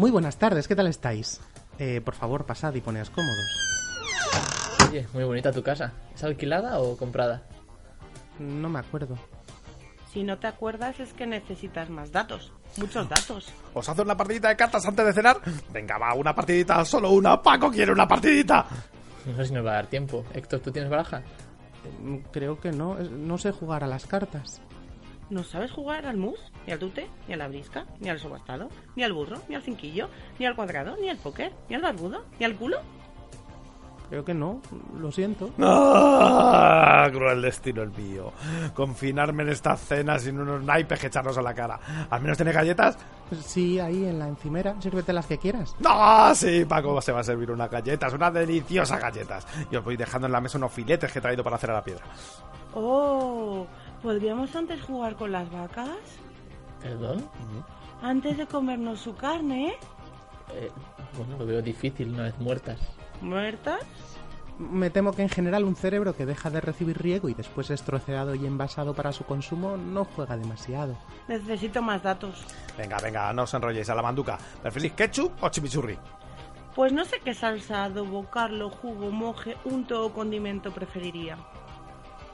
Muy buenas tardes, ¿qué tal estáis? Eh, por favor, pasad y poneos cómodos. Oye, muy bonita tu casa. ¿Es alquilada o comprada? No me acuerdo. Si no te acuerdas es que necesitas más datos. Muchos datos. ¿Os hace una partidita de cartas antes de cenar? Venga, va, una partidita, solo una. Paco quiere una partidita. No sé si nos va a dar tiempo. Héctor, ¿tú tienes baraja? Mm, Creo que no, no sé jugar a las cartas. ¿No sabes jugar al mus? Ni al tute, ni a la brisca, ni al subastado, ni al burro, ni al cinquillo, ni al cuadrado, ni al póker, ni al barbudo, ni al culo? Creo que no, lo siento. ¡Ah! Cruel destino el mío. Confinarme en esta cena sin unos naipes que echarnos a la cara. ¿Al menos tiene galletas? Sí, ahí en la encimera, sírvete las que quieras. ¡No! Sí, Paco se va a servir unas galletas, unas deliciosas galletas. Y os voy dejando en la mesa unos filetes que he traído para hacer a la piedra. Oh, ¿podríamos antes jugar con las vacas? ¿Perdón? Antes de comernos su carne, Eh, bueno, lo veo difícil una vez muertas. ¿muertas? Me temo que en general un cerebro que deja de recibir riego y después es troceado y envasado para su consumo no juega demasiado. Necesito más datos. Venga, venga, no os enrolléis a la manduca. ¿Preferís ketchup o chimichurri? Pues no sé qué salsa, adobo, carlo, jugo, moje, unto o condimento preferiría.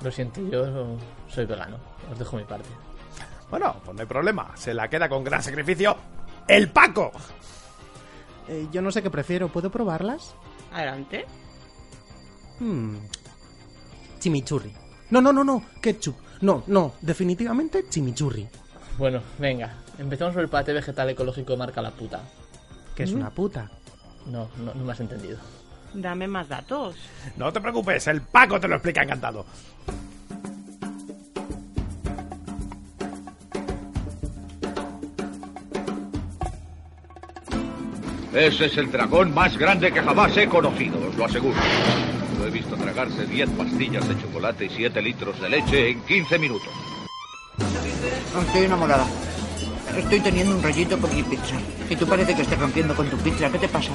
Lo siento, yo soy vegano. Os dejo mi parte. Bueno, pues no hay problema. Se la queda con gran sacrificio el Paco. Eh, yo no sé qué prefiero, ¿puedo probarlas? Adelante. Hmm. Chimichurri. No, no, no, no, ketchup. No, no, definitivamente chimichurri. Bueno, venga. Empezamos por el pate vegetal ecológico marca la puta. Que es una puta. No, no, no me has entendido. Dame más datos. No te preocupes, el Paco te lo explica encantado. Ese es el dragón más grande que jamás he conocido, os lo aseguro. Lo he visto tragarse 10 pastillas de chocolate y 7 litros de leche en 15 minutos. Estoy enamorada. Estoy teniendo un rollito por mi pizza. Y tú parece que estás rompiendo con tu pizza. ¿Qué te pasa?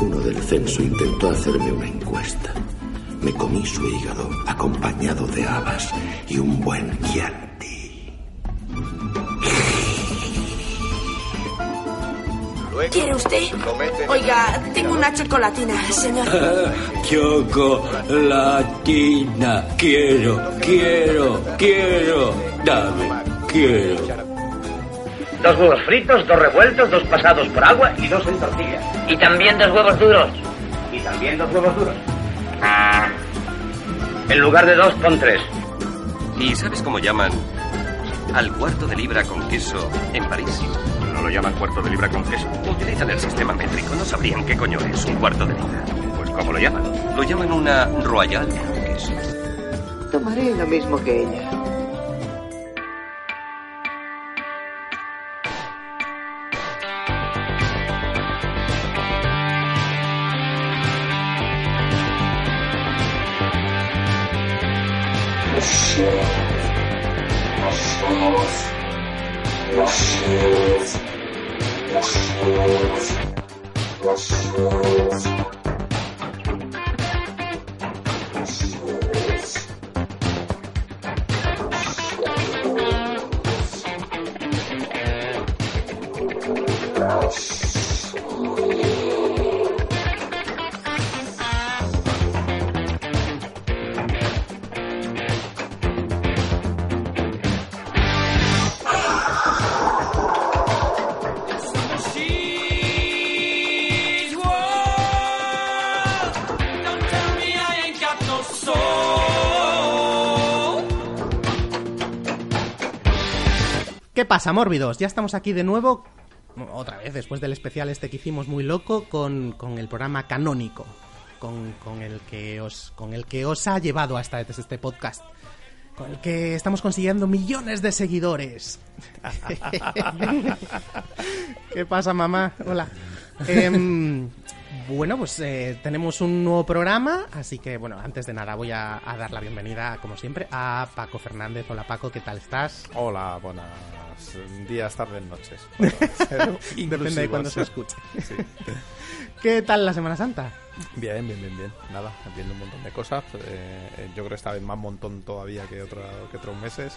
Uno del censo intentó hacerme una encuesta. Me comí su hígado acompañado de habas y un buen chianti. ¿Quiere usted? Oiga, tengo una chocolatina, señor. Chocolatina, quiero, quiero, quiero, dame, quiero. Dos huevos fritos, dos revueltos, dos pasados por agua y dos en tortilla. Y también dos huevos duros. Y también dos huevos duros. En lugar de dos, pon tres. ¿Y sabes cómo llaman al cuarto de libra con queso en París? ¿No lo llaman cuarto de libra con queso? Utilizan el sistema métrico, no sabrían qué coño es un cuarto de libra. Pues ¿cómo lo llaman? Lo llaman una royal con queso. Tomaré lo mismo que ella. ¿Qué pasa, mórbidos? Ya estamos aquí de nuevo, otra vez, después del especial este que hicimos muy loco, con, con el programa canónico, con, con el que os, con el que os ha llevado hasta este, este podcast, con el que estamos consiguiendo millones de seguidores. ¿Qué pasa, mamá? Hola. Em, bueno, pues eh, tenemos un nuevo programa, así que bueno, antes de nada voy a, a dar la bienvenida, como siempre, a Paco Fernández. Hola Paco, ¿qué tal estás? Hola, buenas días, tardes, noches. Depende de cuándo se escuche. Sí. ¿Qué tal la Semana Santa? Bien, bien, bien, bien. Nada, viendo un montón de cosas. eh, yo creo que esta vez más montón todavía que, otra, que otros meses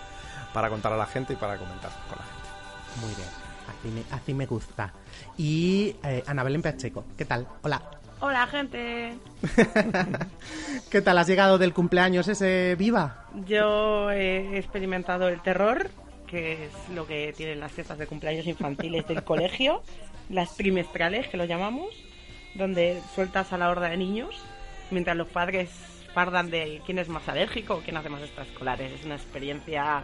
para contar a la gente y para comentar con la gente. Muy bien. Así me, así me gusta. Y eh, Ana Belén Pacheco, ¿qué tal? Hola. Hola, gente. ¿Qué tal? ¿Has llegado del cumpleaños ese viva? Yo he experimentado el terror, que es lo que tienen las fiestas de cumpleaños infantiles del colegio, las trimestrales que lo llamamos, donde sueltas a la horda de niños, mientras los padres pardan de quién es más alérgico o quién hace más extraescolares. Es una experiencia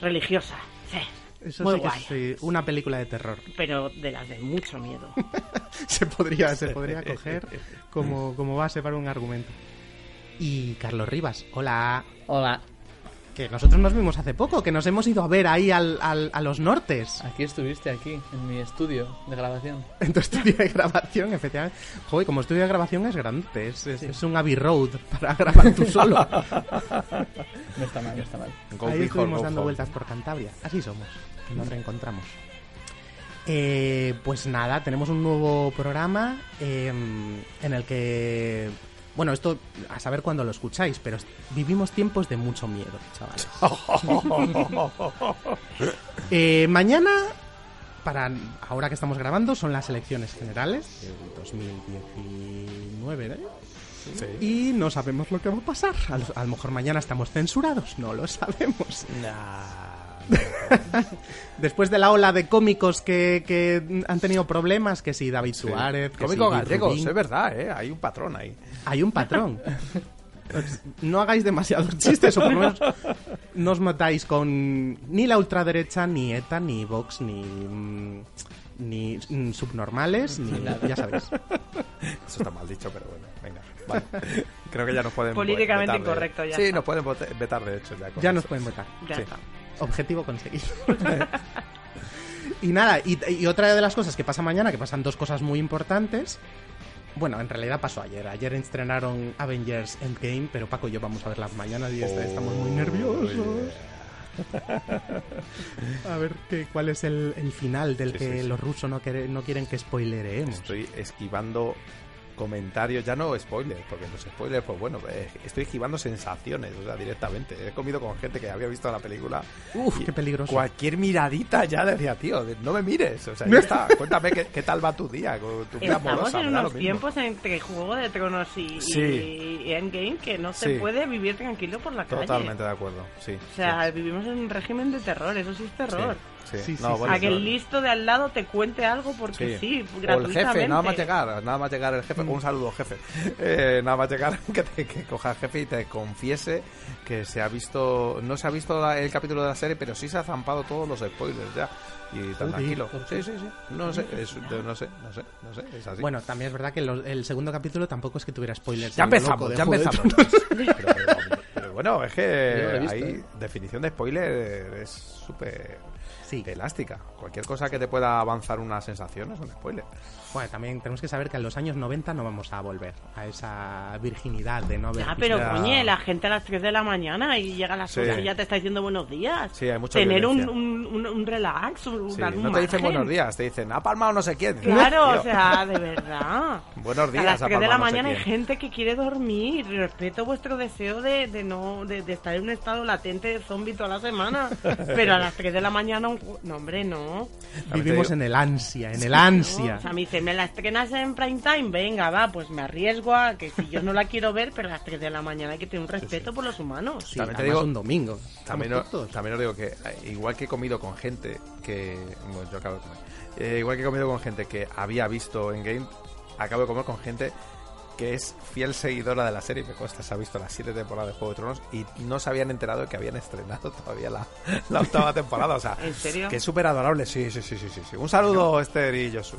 religiosa, sí. Eso Muy sí que guay. es sí, una película de terror. Pero de las de mucho miedo. se podría, se podría coger como, como base para un argumento. Y Carlos Rivas, hola. Hola. Que nosotros nos vimos hace poco, que nos hemos ido a ver ahí al, al- a los nortes. Aquí estuviste, aquí, en mi estudio de grabación. En tu estudio de grabación, efectivamente. Joder, como estudio de grabación es grande, es, es- es un Abbey Road para grabar tú solo. No está mal, no está mal. Ahí estuvimos dando vueltas por Cantabria. Así somos, nos reencontramos. Eh, pues nada, tenemos un nuevo programa eh, en el que... Bueno, esto a saber cuándo lo escucháis, pero vivimos tiempos de mucho miedo, chavales. Eh, mañana, para ahora que estamos grabando, son las elecciones generales del 2019, ¿eh? Y no sabemos lo que va a pasar. A lo, a lo mejor mañana estamos censurados, no lo sabemos. Después de la ola de cómicos que, que han tenido problemas, que si David Suárez, que Cómico si gallegos, Rubín, es verdad, ¿eh? Hay un patrón ahí. hay un patrón. No hagáis demasiados chistes, o por lo menos no os matáis con ni la ultraderecha, ni ETA, ni Vox, ni. mm, ni mm, subnormales, ni. Ya sabéis. Eso está mal dicho, pero bueno, venga. Vale. Creo que ya nos pueden Políticamente vetar de- incorrecto, ya Sí, está. nos pueden vetar de hecho ya. Ya nos pueden votar. Ya Sí. está. Objetivo conseguido. y nada, y, y otra de las cosas que pasa mañana, que pasan dos cosas muy importantes. Bueno, en realidad pasó ayer. Ayer estrenaron Avengers Endgame, pero Paco y yo vamos a verla mañana y est- estamos muy nerviosos. A ver qué, cuál es el, el final del Sí, que sí, sí. los rusos no, no quieren que spoileremos. Estoy esquivando comentarios, ya no spoilers, porque los spoilers, pues bueno, eh, estoy esquivando sensaciones, o sea, directamente. He comido con gente que había visto la película. Uf, qué peligroso. Cualquier miradita ya decía, tío, no me mires, o sea, ya está. Cuéntame qué, qué tal va tu día, con tu vida Estamos amorosa, en unos tiempos entre Juego de Tronos y, Sí. y Endgame que no se Sí. puede vivir tranquilo por la calle. Totalmente de acuerdo, sí. O sea, vivimos en un régimen de terror, eso sí es terror. Sí, Sí, No, sí, bueno, a que el listo de al lado te cuente algo porque sí, O el gratuitamente. jefe, nada más llegar, nada más llegar el jefe, un saludo jefe, Eh, nada más llegar que, te- que coja el jefe y te confiese que se ha visto, no se ha visto la- el capítulo de la serie, pero sí se ha zampado todos los spoilers ya. Y tan tranquilo. ¿por Sí, sí, sí. No sé, es- no sé, no sé, no sé, es así. Bueno, también es verdad que los- el segundo capítulo tampoco es que tuviera spoilers. ya loco empezamos, ya empezamos. Pero, pero- pero bueno, es que hay ¿eh? definición de spoiler es súper Sí. elástica. Cualquier cosa que te pueda avanzar una sensación es un spoiler. Bueno, también tenemos que saber que en los años 90 no vamos a volver a esa virginidad de no haber Ya, pero Ya. coñe, la gente a las 3 de la mañana y llega a las Sí. 8 y ya te está diciendo buenos días. Sí, hay mucha Tener un, un, un, relax, un, Sí, un no te dicen margen. buenos días, te dicen ha palmado no sé quién. Claro, Tío. o sea, de verdad. Buenos días, a las ha 3 de la no sé mañana hay gente que quiere dormir. Respeto vuestro deseo de, de no de, de estar en un estado latente de zombie toda la semana. Pero a las 3 de la mañana, un... ju- no, hombre, no. Vivimos en el ansia, en el No, ansia. O sea, me dice, ¿me la estrenas en prime time? Venga, va, pues me arriesgo a que si yo no la quiero ver, pero a las 3 de la mañana hay que tener un respeto por los humanos. Sí, También te digo- un domingo. También, también os digo que, igual que he comido con gente que. Bueno, yo acabo de comer. Eh, igual que he comido con gente que había visto en game, acabo de comer con gente que es fiel seguidora de la serie. Me consta, se ha visto las siete temporadas de Juego de Tronos y no se habían enterado de que habían estrenado todavía la, la octava temporada. O sea, ¿En serio? que es súper adorable. Sí, sí, sí, sí, sí, sí. Un saludo, Esther y Josu.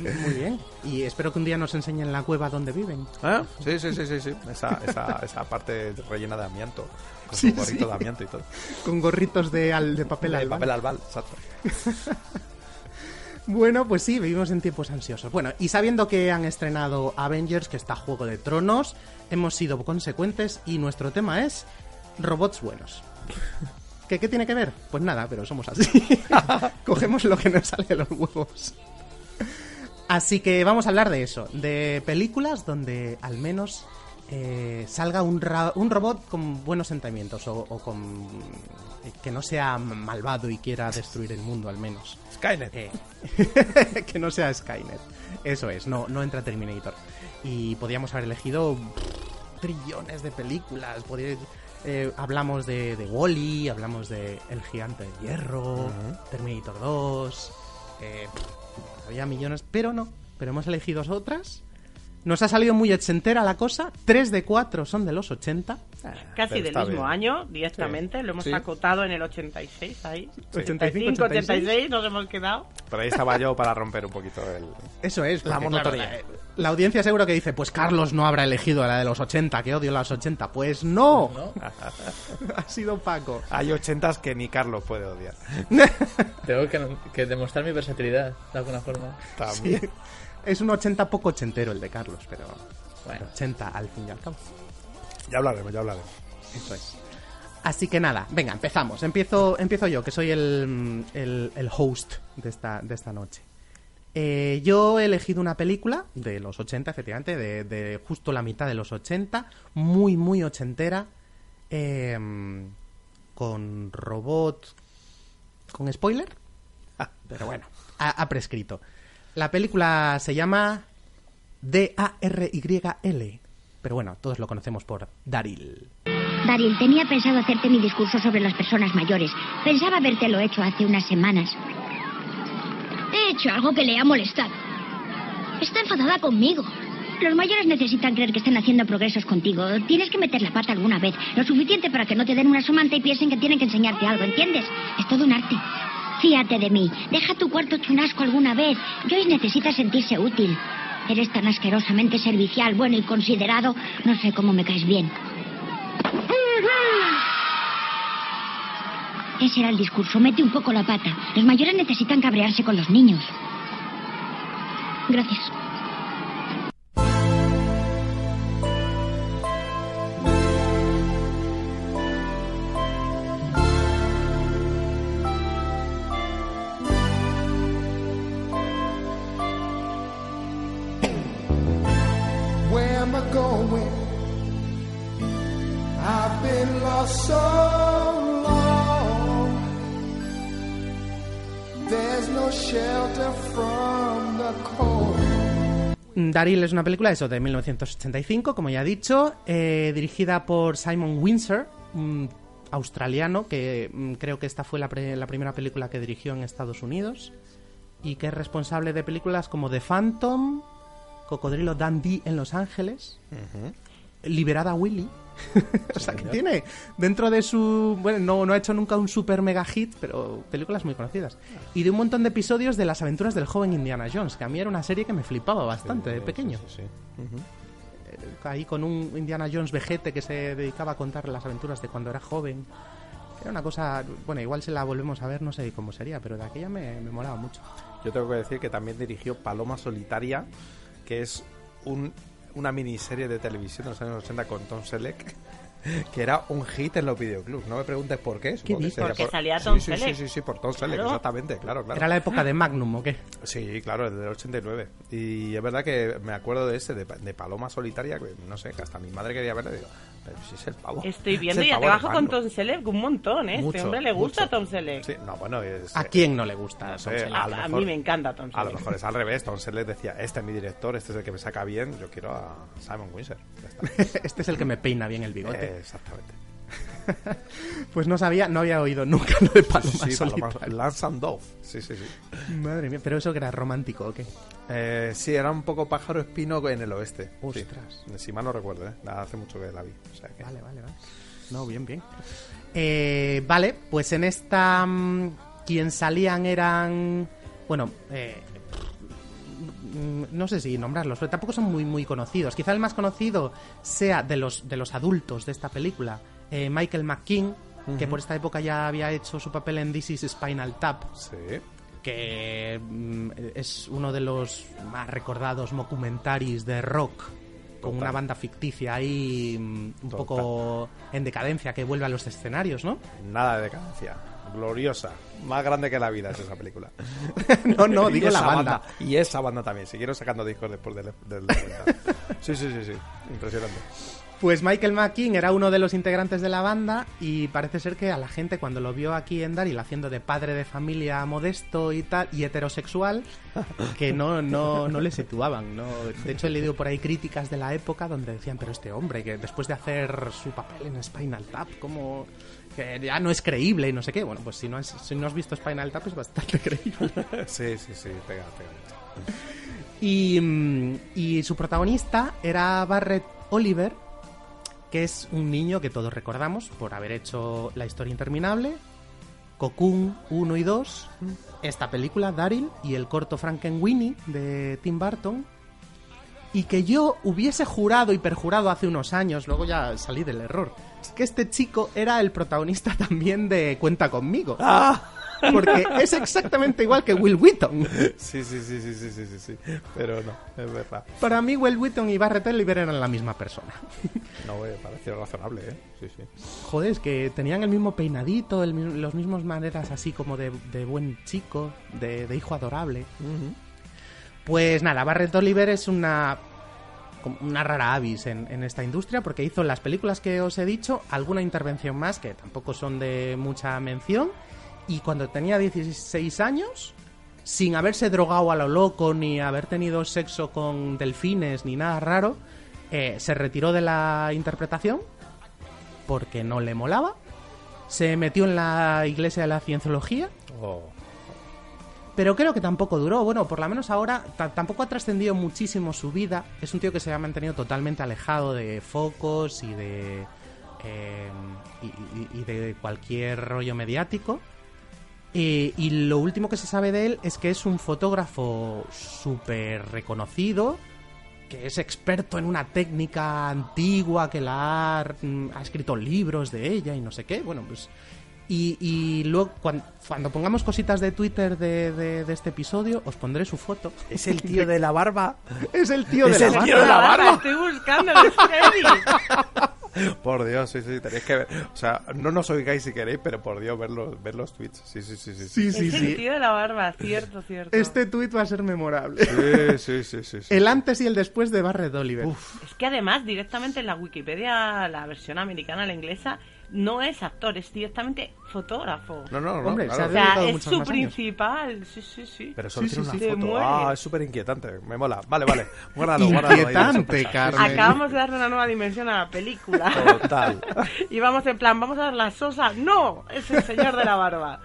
Muy bien. Y espero que un día nos enseñen la cueva donde viven. ¿Eh? Sí, sí, sí, sí, sí. Esa, esa, esa parte rellena de amianto. Con Sí, su gorrito sí. de amianto y todo. Con gorritos de, al- de papel El albal. papel albal, exacto. Bueno, pues sí, vivimos en tiempos ansiosos. Bueno, y sabiendo que han estrenado Avengers, que está Juego de Tronos, hemos sido consecuentes y nuestro tema es robots buenos. ¿Qué, ¿Qué tiene que ver? Pues nada, pero somos así. Cogemos lo que nos sale de los huevos. Así que vamos a hablar de eso, de películas donde al menos eh, salga un, ra- un robot con buenos sentimientos o, o con que no sea malvado y quiera destruir el mundo al menos. Skynet. Eh, que no sea Skynet. Eso es, no, no entra Terminator. Y podíamos haber elegido pff, trillones de películas. podría- eh, hablamos de, de Wally, hablamos de El Gigante de Hierro, Terminator 2. eh, pff, había millones, pero no. Pero hemos elegido otras. Nos ha salido muy ochentera la cosa. Tres de cuatro son de los 80. Casi del mismo bien. año, directamente. Lo hemos Sí. acotado en el 86 ahí. 85, 86 nos hemos quedado. Por ahí estaba yo para romper un poquito el... Eso es. La monotonía. claro, la, la audiencia seguro que dice, pues Carlos no habrá elegido la de los 80, que odio las 80. Pues no. ha sido Paco. Hay ochentas que ni Carlos puede odiar. Tengo que, que demostrar mi versatilidad, de alguna forma. Sí. Es un 80 poco ochentero el de Carlos, pero bueno, 80 al fin y al cabo. Ya hablaremos, ya hablaremos. Eso es. Así que nada, venga, empezamos. Empiezo, empiezo yo, que soy el, el, el host de esta, de esta noche. Eh, yo he elegido una película de los 80, efectivamente, de, de justo la mitad de los 80, muy, muy ochentera, eh, con robot... ¿Con spoiler? Pero bueno, ha prescrito. La película se llama D-A-R-Y-L, pero bueno, todos lo conocemos por Daryl. Daryl, tenía pensado hacerte mi discurso sobre las personas mayores. Pensaba habértelo hecho hace unas semanas. He hecho algo que le ha molestado. Está enfadada conmigo. Los mayores necesitan creer que están haciendo progresos contigo. Tienes que meter la pata alguna vez. Lo suficiente para que no te den una somanta y piensen que tienen que enseñarte algo, ¿entiendes? Es todo un arte. Fíate de mí. Deja tu cuarto chunasco alguna vez. Joyce necesita sentirse útil. Eres tan asquerosamente servicial, bueno y considerado. No sé cómo me caes bien. Ese era el discurso. Mete un poco la pata. Los mayores necesitan cabrearse con los niños. Gracias. Daryl es una película eso de 1985, como ya he dicho, eh, dirigida por Simon Windsor, un australiano que mm, creo que esta fue la, pre- la primera película que dirigió en Estados Unidos y que es responsable de películas como The Phantom, Cocodrilo Dundee en Los Ángeles, Liberada Willy. o sea, que tiene dentro de su... Bueno, no, no ha hecho nunca un super mega hit, pero películas muy conocidas. Y de un montón de episodios de las aventuras del joven Indiana Jones, que a mí era una serie que me flipaba bastante de pequeño. Eh, Ahí con un Indiana Jones vejete que se dedicaba a contar las aventuras de cuando era joven. Era una cosa... Bueno, igual si la volvemos a ver no sé cómo sería, pero de aquella me, me molaba mucho. Yo tengo que decir que también dirigió Paloma Solitaria, que es un- una miniserie de televisión de los años 80 con Tom Selleck, que era un hit en los videoclubs. No me preguntes por qué. dices? sería Porque por- salía Tom sí, Selleck. Sí, sí, sí, por Tom Selleck, Claro. exactamente, claro, claro. Era la época de Magnum, ¿o qué? Sí, claro, desde el 89. Y es verdad que me acuerdo de ese, de, de Paloma Solitaria, que no sé, que hasta mi madre quería verlo y digo, pero si es el pavo. Estoy Es viendo el y trabajo con. Tom Selleck un montón, ¿eh? Mucho, este hombre le gusta mucho. Tom Selleck. Sí, no, bueno, es, ¿A quién no le gusta no Tom Selleck? a, mí me encanta Tom A lo mejor es al revés. Tom Selleck decía, este es mi director, este es el que me saca bien, yo quiero a Simon Windsor. Este es el que me peina bien el bigote. Eh, exactamente. Pues no sabía, no había oído nunca lo de Paloma Sí, Paloma- Solitaria. Lance and Dove. Sí, sí, sí. Madre mía, pero eso que era romántico, ¿o qué? Eh, sí, era un poco pájaro espino en el oeste. Sí. Ostras. Si mal no recuerdo, ¿eh? Hace mucho que la vi. o sea que- Vale, vale, vale. No, bien, bien. Eh, vale, pues en esta. mm, quien salían eran. Bueno, eh, mm, no sé si nombrarlos, pero tampoco son muy, muy conocidos. Quizá el más conocido sea de los, de los adultos de esta película, eh, Michael McKean, que por esta época ya había hecho su papel en This is Spinal Tap. Sí. Que mm, es uno de los más recordados documentaries de rock con una banda ficticia ahí mm, un Total. poco en decadencia que vuelve a los escenarios, ¿no? Nada de decadencia. gloriosa. Más grande que la vida es esa película. No, no, digo la banda. Y esa banda también. Siguieron sacando discos después del... sí, sí, sí, sí. Impresionante. Pues Michael McKean era uno de los integrantes de la banda y parece ser que a la gente cuando lo vio aquí en Daryl haciendo de padre de familia modesto y tal y heterosexual que no no no le situaban, no. De hecho he leído por ahí críticas de la época donde decían, pero este hombre que después de hacer su papel en Spinal Tap como que ya no es creíble y no sé qué. Bueno, pues si no has, si no has visto Spinal Tap es bastante creíble. sí, sí, sí. Pega, pega. Y, mm, y su protagonista era Barrett Oliver, que es un niño que todos recordamos por haber hecho La historia interminable, Cocoon 1 y 2, esta película, Daryl, y el corto Frankenweenie de Tim Burton. Y que yo hubiese jurado y perjurado hace unos años, luego ya salí del error, que este chico era el protagonista también de Cuenta conmigo. Porque es exactamente igual que Will Wheaton. Sí, sí, sí, sí, sí, sí, sí, sí. Pero no, es verdad. Para mí, Will Wheaton y Barrett Oliver eran la misma persona. No, me pareció razonable, ¿eh? Sí, sí. Joder, es que tenían el mismo peinadito, el, los mismos maneras así como de, de buen chico, de, de hijo adorable. Pues nada, Barrett Oliver es una una rara avis en, en esta industria porque hizo las películas que os he dicho, alguna intervención más que tampoco son de mucha mención y cuando tenía 16 años, sin haberse drogado a lo loco ni haber tenido sexo con delfines ni nada raro, eh, se retiró de la interpretación porque no le molaba, se metió en la iglesia de la cienciología Oh. pero creo que tampoco duró. Bueno, por lo menos ahora ta- tampoco ha trascendido muchísimo su vida. Es un tío que se ha mantenido totalmente alejado de focos y de. eh, y, y- y de cualquier rollo mediático. Eh, y lo último que se sabe de él es que es un fotógrafo súper reconocido, que es experto en una técnica antigua, que la ha, mm, ha escrito libros de ella y no sé qué. Bueno, pues y, y luego, cuan- cuando, pongamos cositas de Twitter de, de- de este episodio, os pondré su foto. Es el tío de la barba. Es el tío Es de el la tío barba. de la barba. Estoy buscando el. Por Dios, sí, sí, tenéis que ver. O sea, no nos oigáis si queréis, pero por Dios, ver los, ver los tweets. Sí, sí, sí, sí. Sí, sí, sí. el tío de la barba, cierto, cierto. Este tuit va a ser memorable. Sí, sí, sí, sí. sí. El antes y el después de Barrett Oliver. Es que además, directamente en la Wikipedia, la versión americana, la inglesa, no es actor, es directamente fotógrafo. No, no, no. Hombre, claro. se ha O sea, es su años. principal, sí, sí, sí. Pero solo Sí, tiene sí, una foto. Ah, es súper inquietante. Me mola. Vale, vale. Guárdalo, guárdalo. Inquietante. Carmen. Acabamos de darle una nueva dimensión a la película. Total. y vamos en plan, vamos a ver la sosa. ¡No! Es el señor de la barba.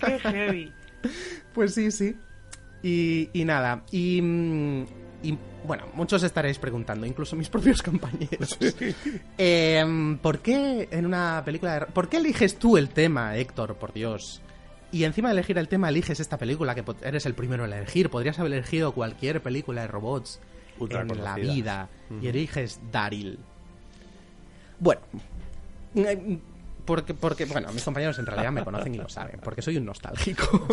¡Qué heavy! Pues sí, sí. Y, y nada. Y, mm, y, bueno, muchos estaréis preguntando, incluso mis propios compañeros. Em, ¿Por qué en una película de... ¿Por qué eliges tú el tema, Héctor, por Dios? Y encima de elegir el tema, eliges esta película, que eres el primero en elegir. Podrías haber elegido cualquier película de robots Ultra en la vida. Y eliges Daryl. Bueno. eh, Porque, porque, bueno, mis compañeros en realidad me conocen y lo saben, porque soy un nostálgico.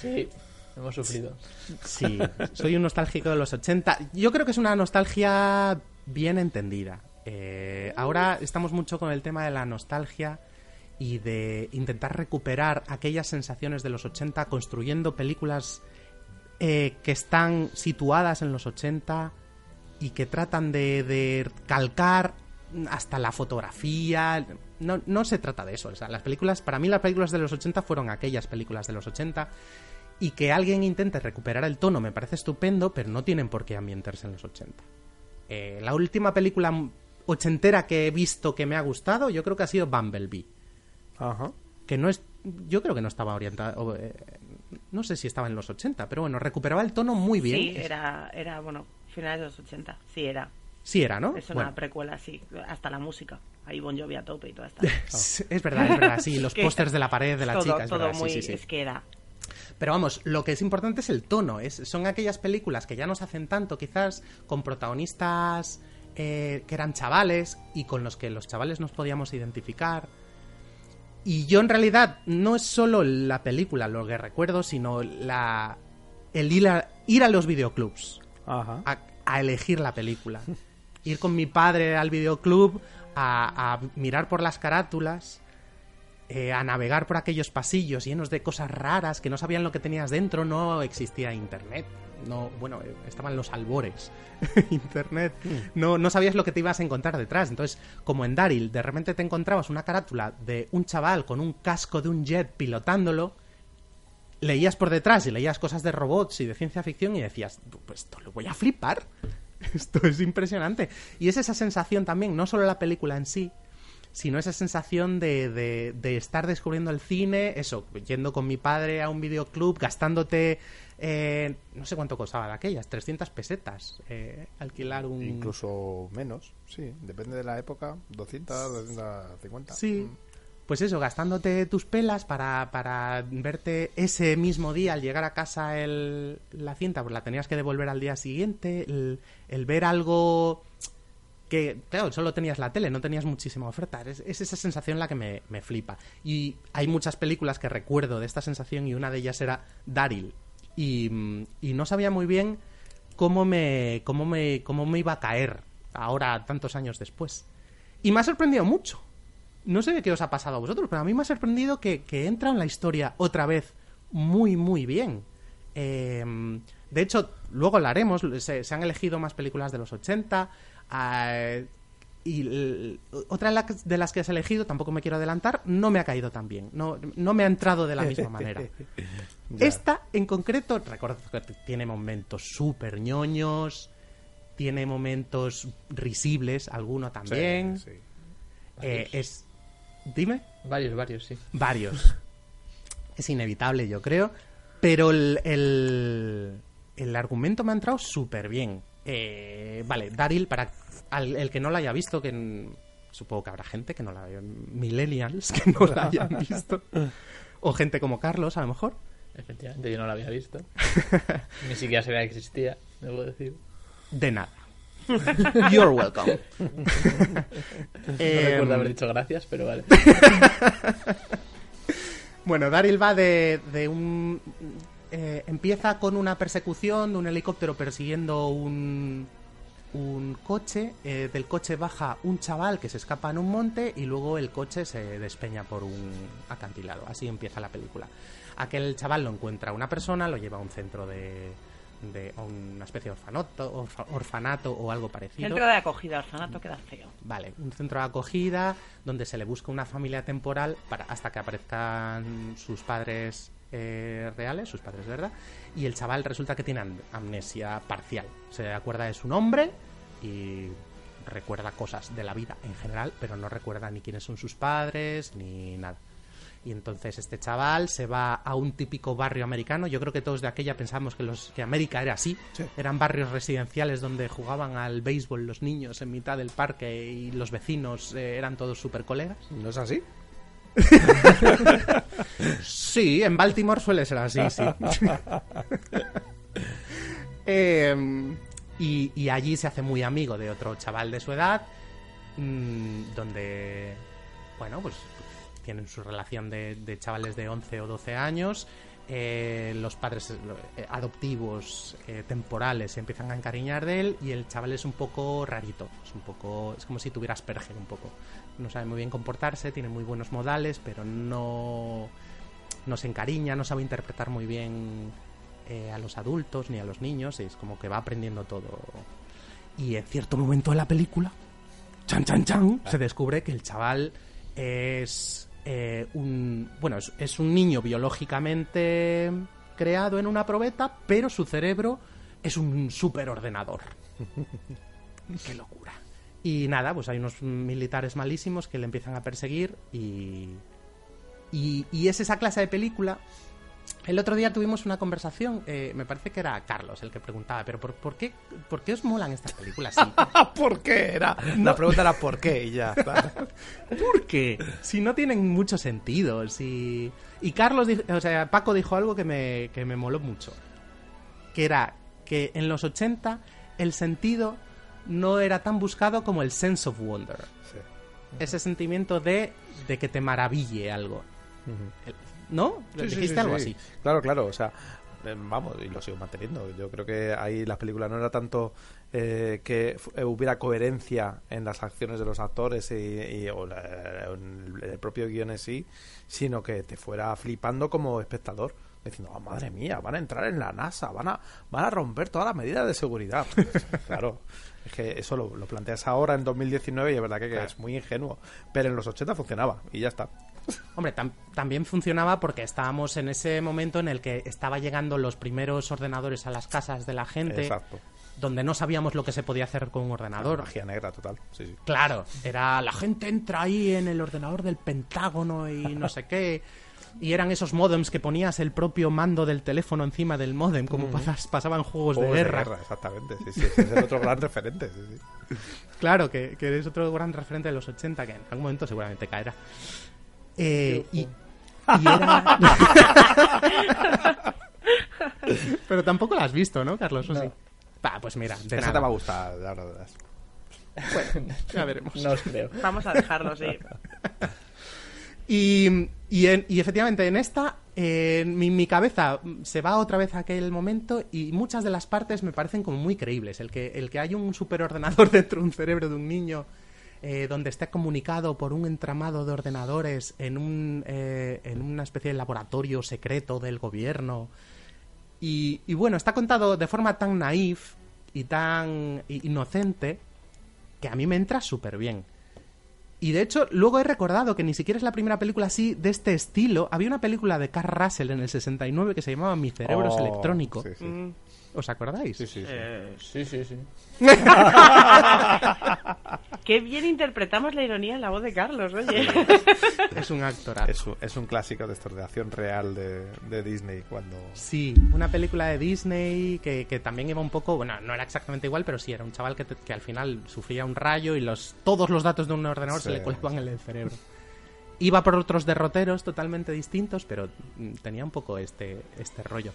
Sí, hemos sufrido. Sí, soy un nostálgico de los 80. Yo creo que es una nostalgia bien entendida. Eh, ahora estamos mucho con el tema de la nostalgia y de intentar recuperar aquellas sensaciones de los 80 construyendo películas eh, que están situadas en los 80 y que tratan de, de calcar hasta la fotografía. No, no se trata de eso. O sea, las películas, para mí las películas de los 80 fueron aquellas películas de los 80 y que alguien intente recuperar el tono me parece estupendo, pero no tienen por qué ambientarse en los 80. Eh, la última película ochentera que he visto que me ha gustado, yo creo que ha sido Bumblebee. Ajá. Que no es. Yo creo que no estaba orientada. eh, no sé si estaba en los 80, pero bueno, recuperaba el tono muy bien. Sí, era, era, bueno, finales de los 80. Sí, era. Sí era, ¿no? Es una Bueno. precuela, sí. Hasta la música. Ahí Bon Jovi a tope y toda esta. Es verdad, es verdad, sí, los pósters de la pared de la todo- chica, es todo verdad, sí, muy, sí, sí. Es que era. Pero vamos, lo que es importante es el tono. Es, son aquellas películas que ya nos hacen tanto, quizás, con protagonistas eh, que eran chavales y con los que los chavales nos podíamos identificar. Y yo en realidad no es solo la película lo que recuerdo, sino la el ir a, ir a los videoclubs Ajá. a, a elegir la película. Ir con mi padre al videoclub a, a mirar por las carátulas eh, a navegar por aquellos pasillos llenos de cosas raras que no sabían lo que tenías dentro, no existía internet. No, bueno, eh, estaban los albores. internet. No, no sabías lo que te ibas a encontrar detrás. Entonces, como en Daryl, de repente te encontrabas una carátula de un chaval con un casco de un jet pilotándolo leías por detrás y leías cosas de robots y de ciencia ficción y decías, pues esto lo voy a flipar. Esto es impresionante. Y es esa sensación también, no solo la película en sí, sino esa sensación de, de, de estar descubriendo el cine, eso, yendo con mi padre a un videoclub, gastándote, eh, no sé cuánto costaba de aquellas, 300 pesetas, eh, alquilar un... Incluso menos, sí, depende de la época, 200, 250. Sí, pues eso, gastándote tus pelas para, para verte ese mismo día al llegar a casa el, la cinta, pues la tenías que devolver al día siguiente, el, el ver algo que, claro, solo tenías la tele, no tenías muchísima oferta. Es, es esa sensación la que me, me, flipa. Y hay muchas películas que recuerdo de esta sensación y una de ellas era Daryl. Y, y no sabía muy bien cómo me, cómo, me, cómo me iba a caer ahora, tantos años después. Y me ha sorprendido mucho no sé qué os ha pasado a vosotros, pero a mí me ha sorprendido que, que entra en la historia otra vez muy, muy bien. Eh, de hecho, luego lo haremos, se, se, han elegido más películas de los 80. Uh, y otra de las que has elegido, tampoco me quiero adelantar, no me ha caído tan bien. No, no me ha entrado de la misma manera. Esta, en concreto, recuerdo que tiene momentos súper ñoños, tiene momentos risibles, alguno también. Sí, sí. Eh, es Dime. Varios, varios, sí. Varios. es inevitable, yo creo. Pero el, el, el argumento me ha entrado súper bien. Eh, vale, Daryl, para al, el que no lo haya visto, que supongo que habrá gente que no la haya, millennials que no la hayan visto. o gente como Carlos, a lo mejor. Efectivamente, yo no la había visto. Ni siquiera sabía que existía, debo decir. De nada. You're welcome. no eh, recuerdo haber dicho gracias, pero vale. bueno, Daryl va de, de un... Eh, empieza con una persecución de un helicóptero persiguiendo un, un coche. Eh, del coche baja un chaval que se escapa en un monte y luego el coche se despeña por un acantilado. Así empieza la película. Aquel chaval lo encuentra una persona, lo lleva a un centro de, de una especie de orfanato, orfa, orfanato o algo parecido. Centro de acogida, orfanato queda feo. Vale, un centro de acogida donde se le busca una familia temporal para hasta que aparezcan sus padres eh, reales, sus padres de verdad, y el chaval resulta que tiene amnesia parcial. Se acuerda de su nombre y recuerda cosas de la vida en general, pero no recuerda ni quiénes son sus padres ni nada. Y entonces este chaval se va a un típico barrio americano. Yo creo que todos de aquella pensamos que, los, que América era así. Sí. Eran barrios residenciales donde jugaban al béisbol los niños en mitad del parque y los vecinos eh, eran todos super colegas. ¿No es así? Sí, en Baltimore suele ser así, sí. eh, y, y, allí se hace muy amigo de otro chaval de su edad, mmm, donde, bueno, pues tienen su relación de, de, chavales de 11 o 12 años. Eh, los padres eh, adoptivos eh, temporales se empiezan a encariñar de él y el chaval es un poco rarito, es un poco es como si tuviera Asperger un poco. No sabe muy bien comportarse, tiene muy buenos modales, pero no no se encariña, no sabe interpretar muy bien a los adultos ni a los niños, y es como que va aprendiendo todo. Y en cierto momento de la película, chan chan chan, se descubre que el chaval es eh, un bueno es, es, un niño biológicamente creado en una probeta pero su cerebro es un superordenador. Qué locura. Y nada pues hay unos militares malísimos que le empiezan a perseguir y y, y es esa clase de película el otro día tuvimos una conversación, eh, me parece que era Carlos el que preguntaba, pero ¿por, por, qué, ¿por qué os molan estas películas? ¿Por qué? Era, no. La pregunta era ¿por qué? Y ya. ¿Por qué? Si no tienen mucho sentido. Si... Y Carlos, o sea, Paco dijo algo que me, que me moló mucho. Que era que en los 80 el sentido no era tan buscado como el sense of wonder. Sí. Ese sentimiento de, de que te maraville algo. Uh -huh. ¿No? Sí, ¿Dijiste sí, algo así? Claro, claro. O sea, eh, vamos, y lo sigo manteniendo. Yo creo que ahí las películas no era tanto eh, que eh, hubiera coherencia en las acciones de los actores y, y- o la- en el propio guion en sí, sino que te fuera flipando como espectador. Diciendo, "Oh, madre mía, van a entrar en la NASA, van a, van a romper todas las medidas de seguridad. claro, es que eso lo, lo planteas ahora en 2019 y es verdad que, que es muy ingenuo. Pero en los 80 funcionaba y ya está. Hombre, tam- también funcionaba porque estábamos en ese momento en el que estaba llegando los primeros ordenadores a las casas de la gente, Exacto. donde no sabíamos lo que se podía hacer con un ordenador. Magia negra total. Sí, sí. Claro, era la gente entra ahí en el ordenador del Pentágono y no sé qué. Y eran esos modems que ponías el propio mando del teléfono encima del modem, como pasas- pasaban juegos, Juegos de guerra. exactamente. Sí, sí, ese es el otro gran referente. sí, sí. Claro, que, que eres otro gran referente de los 80 que en algún momento seguramente caerá. Eh, y, y era... Pero tampoco la has visto, ¿no, Carlos? Pues mira, de Esa nada. te va a gustar, la verdad. Bueno, ya veremos. No os creo. Vamos a dejarlo, sí. Y, y, en- y efectivamente en esta, eh, mi, mi cabeza se va otra vez a aquel momento y muchas de las partes me parecen como muy creíbles. El que, el que hay un superordenador dentro de un cerebro de un niño eh, donde esté comunicado por un entramado de ordenadores en, un, eh, en una especie de laboratorio secreto del gobierno. Y, y bueno, está contado de forma tan naif y tan inocente que a mí me entra súper bien. Y de hecho, luego he recordado que ni siquiera es la primera película así de este estilo. Había una película de Carl Russell en el 69 que se llamaba Mi cerebro es Oh, electrónico. sí, sí. Mm. ¿Os acordáis? Sí, sí, sí. Eh, sí, sí, sí. Qué bien interpretamos la ironía en la voz de Carlos, oye. Es un actorazo. Es un, es un clásico de acción real de, de Disney cuando... Sí, una película de Disney que, que también iba un poco, bueno, no era exactamente igual, pero sí, era un chaval que, te- que al final sufría un rayo y los todos los datos de un ordenador se le colaban en el cerebro. Iba por otros derroteros totalmente distintos, pero tenía un poco este, este rollo.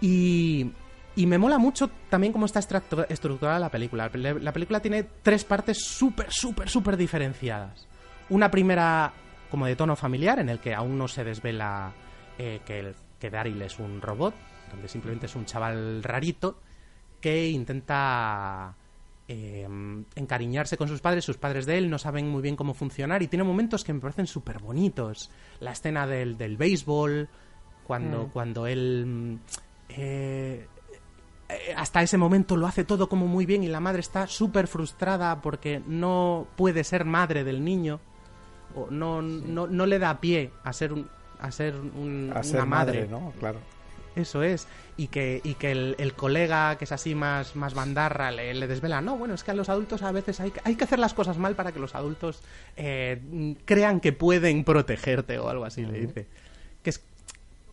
Y, y me mola mucho también cómo está estructurada la película. La la película tiene tres partes súper, súper, súper diferenciadas. Una primera como de tono familiar, en el que aún no se desvela eh, que, el, que Daryl es un robot, donde simplemente es un chaval rarito que intenta eh, encariñarse con sus padres. Sus padres de él no saben muy bien cómo funcionar y tiene momentos que me parecen súper bonitos. La escena del, del béisbol, cuando, Mm. cuando él... mm, eh, hasta ese momento lo hace todo como muy bien y la madre está súper frustrada porque no puede ser madre del niño o no, no, no le da pie a ser un, a ser, un- A una ser madre. madre, ¿no? Claro. Eso es. Y que, y que el, el colega, que es así más, más bandarra, le, le desvela. No, bueno, es que a los adultos a veces hay, que- hay que hacer las cosas mal para que los adultos eh, crean que pueden protegerte o algo así, le dice. Que es,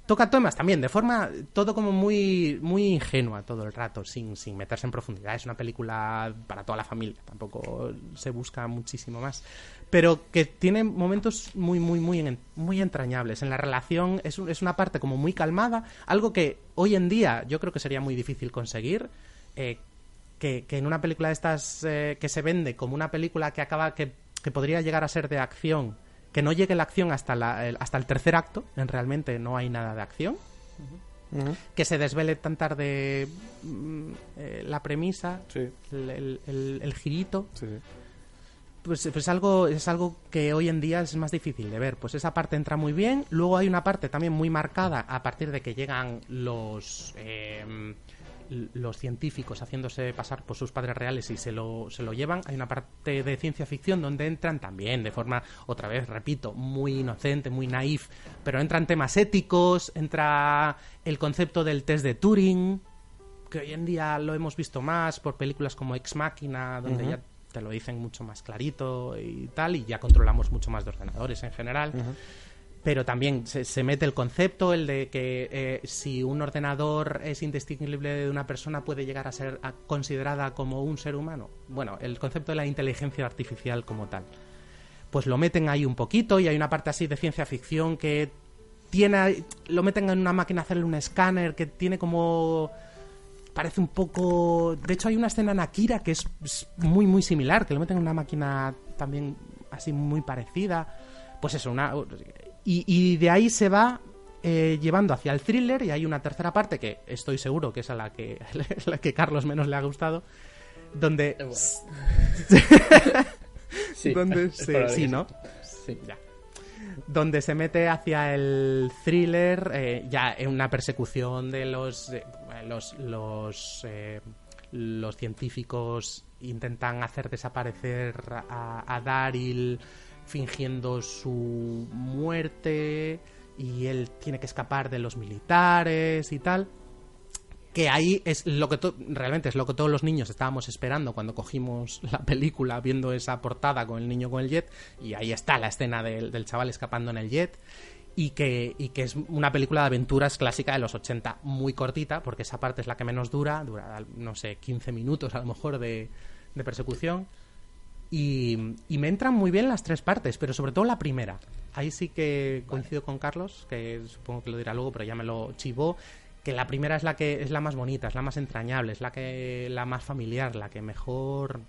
toca temas también, de forma todo como muy, muy ingenua todo el rato, sin, sin meterse en profundidad. Es una película para toda la familia, tampoco se busca muchísimo más. Pero que tiene momentos muy, muy, muy, muy entrañables. En la relación es, es una parte como muy calmada, algo que hoy en día yo creo que sería muy difícil conseguir. eh, que, que en una película de estas eh, que se vende como una película que acaba que, que podría llegar a ser de acción que no llegue la acción hasta la- el, hasta el tercer acto en realmente no hay nada de acción que se desvele tan tarde mm, eh, la premisa Sí. el, el- girito Sí, sí. pues, pues algo es algo que hoy en día es más difícil de ver. Pues esa parte entra muy bien. Luego hay una parte también muy marcada a partir de que llegan los eh, los científicos haciéndose pasar por sus padres reales y se lo, se lo llevan. Hay una parte de ciencia ficción donde entran también de forma, otra vez, repito, muy inocente, muy naif, pero entran temas éticos, entra el concepto del test de Turing, que hoy en día lo hemos visto más por películas como Ex Machina, donde ya te lo dicen mucho más clarito y tal, y ya controlamos mucho más de ordenadores en general. Pero también se, se mete el concepto, el de que eh, si un ordenador es indistinguible de una persona, puede llegar a ser considerada como un ser humano. Bueno, el concepto de la inteligencia artificial como tal. Pues lo meten ahí un poquito y hay una parte así de ciencia ficción que tiene lo meten en una máquina hacerle un escáner que tiene como parece un poco de hecho hay una escena en Akira que es muy muy similar que lo meten en una máquina también así muy parecida pues eso una y, y de ahí se va eh, llevando hacia el thriller y hay una tercera parte que estoy seguro que es a la que, la que Carlos menos le ha gustado, donde... Sí, donde se- sí, ¿no? Sí. Ya. Donde se mete hacia el thriller, eh, ya en una persecución de los eh, los los, eh, los científicos intentan hacer desaparecer a, a Daryl fingiendo su muerte y él tiene que escapar de los militares y tal. Que ahí es lo que realmente es lo que todos los niños estábamos esperando cuando cogimos la película viendo esa portada con el niño con el jet y ahí está la escena del, del chaval escapando en el jet y que, y que es una película de aventuras clásica de los 80 muy cortita porque esa parte es la que menos dura dura no sé 15 minutos a lo mejor de, de persecución y, me entran muy bien las tres partes, pero sobre todo la primera. Ahí sí que coincido con Carlos, que supongo que lo dirá luego, pero ya me lo chivó, que la primera es la que es la más bonita, es la más entrañable, es la que la más familiar, la que mejor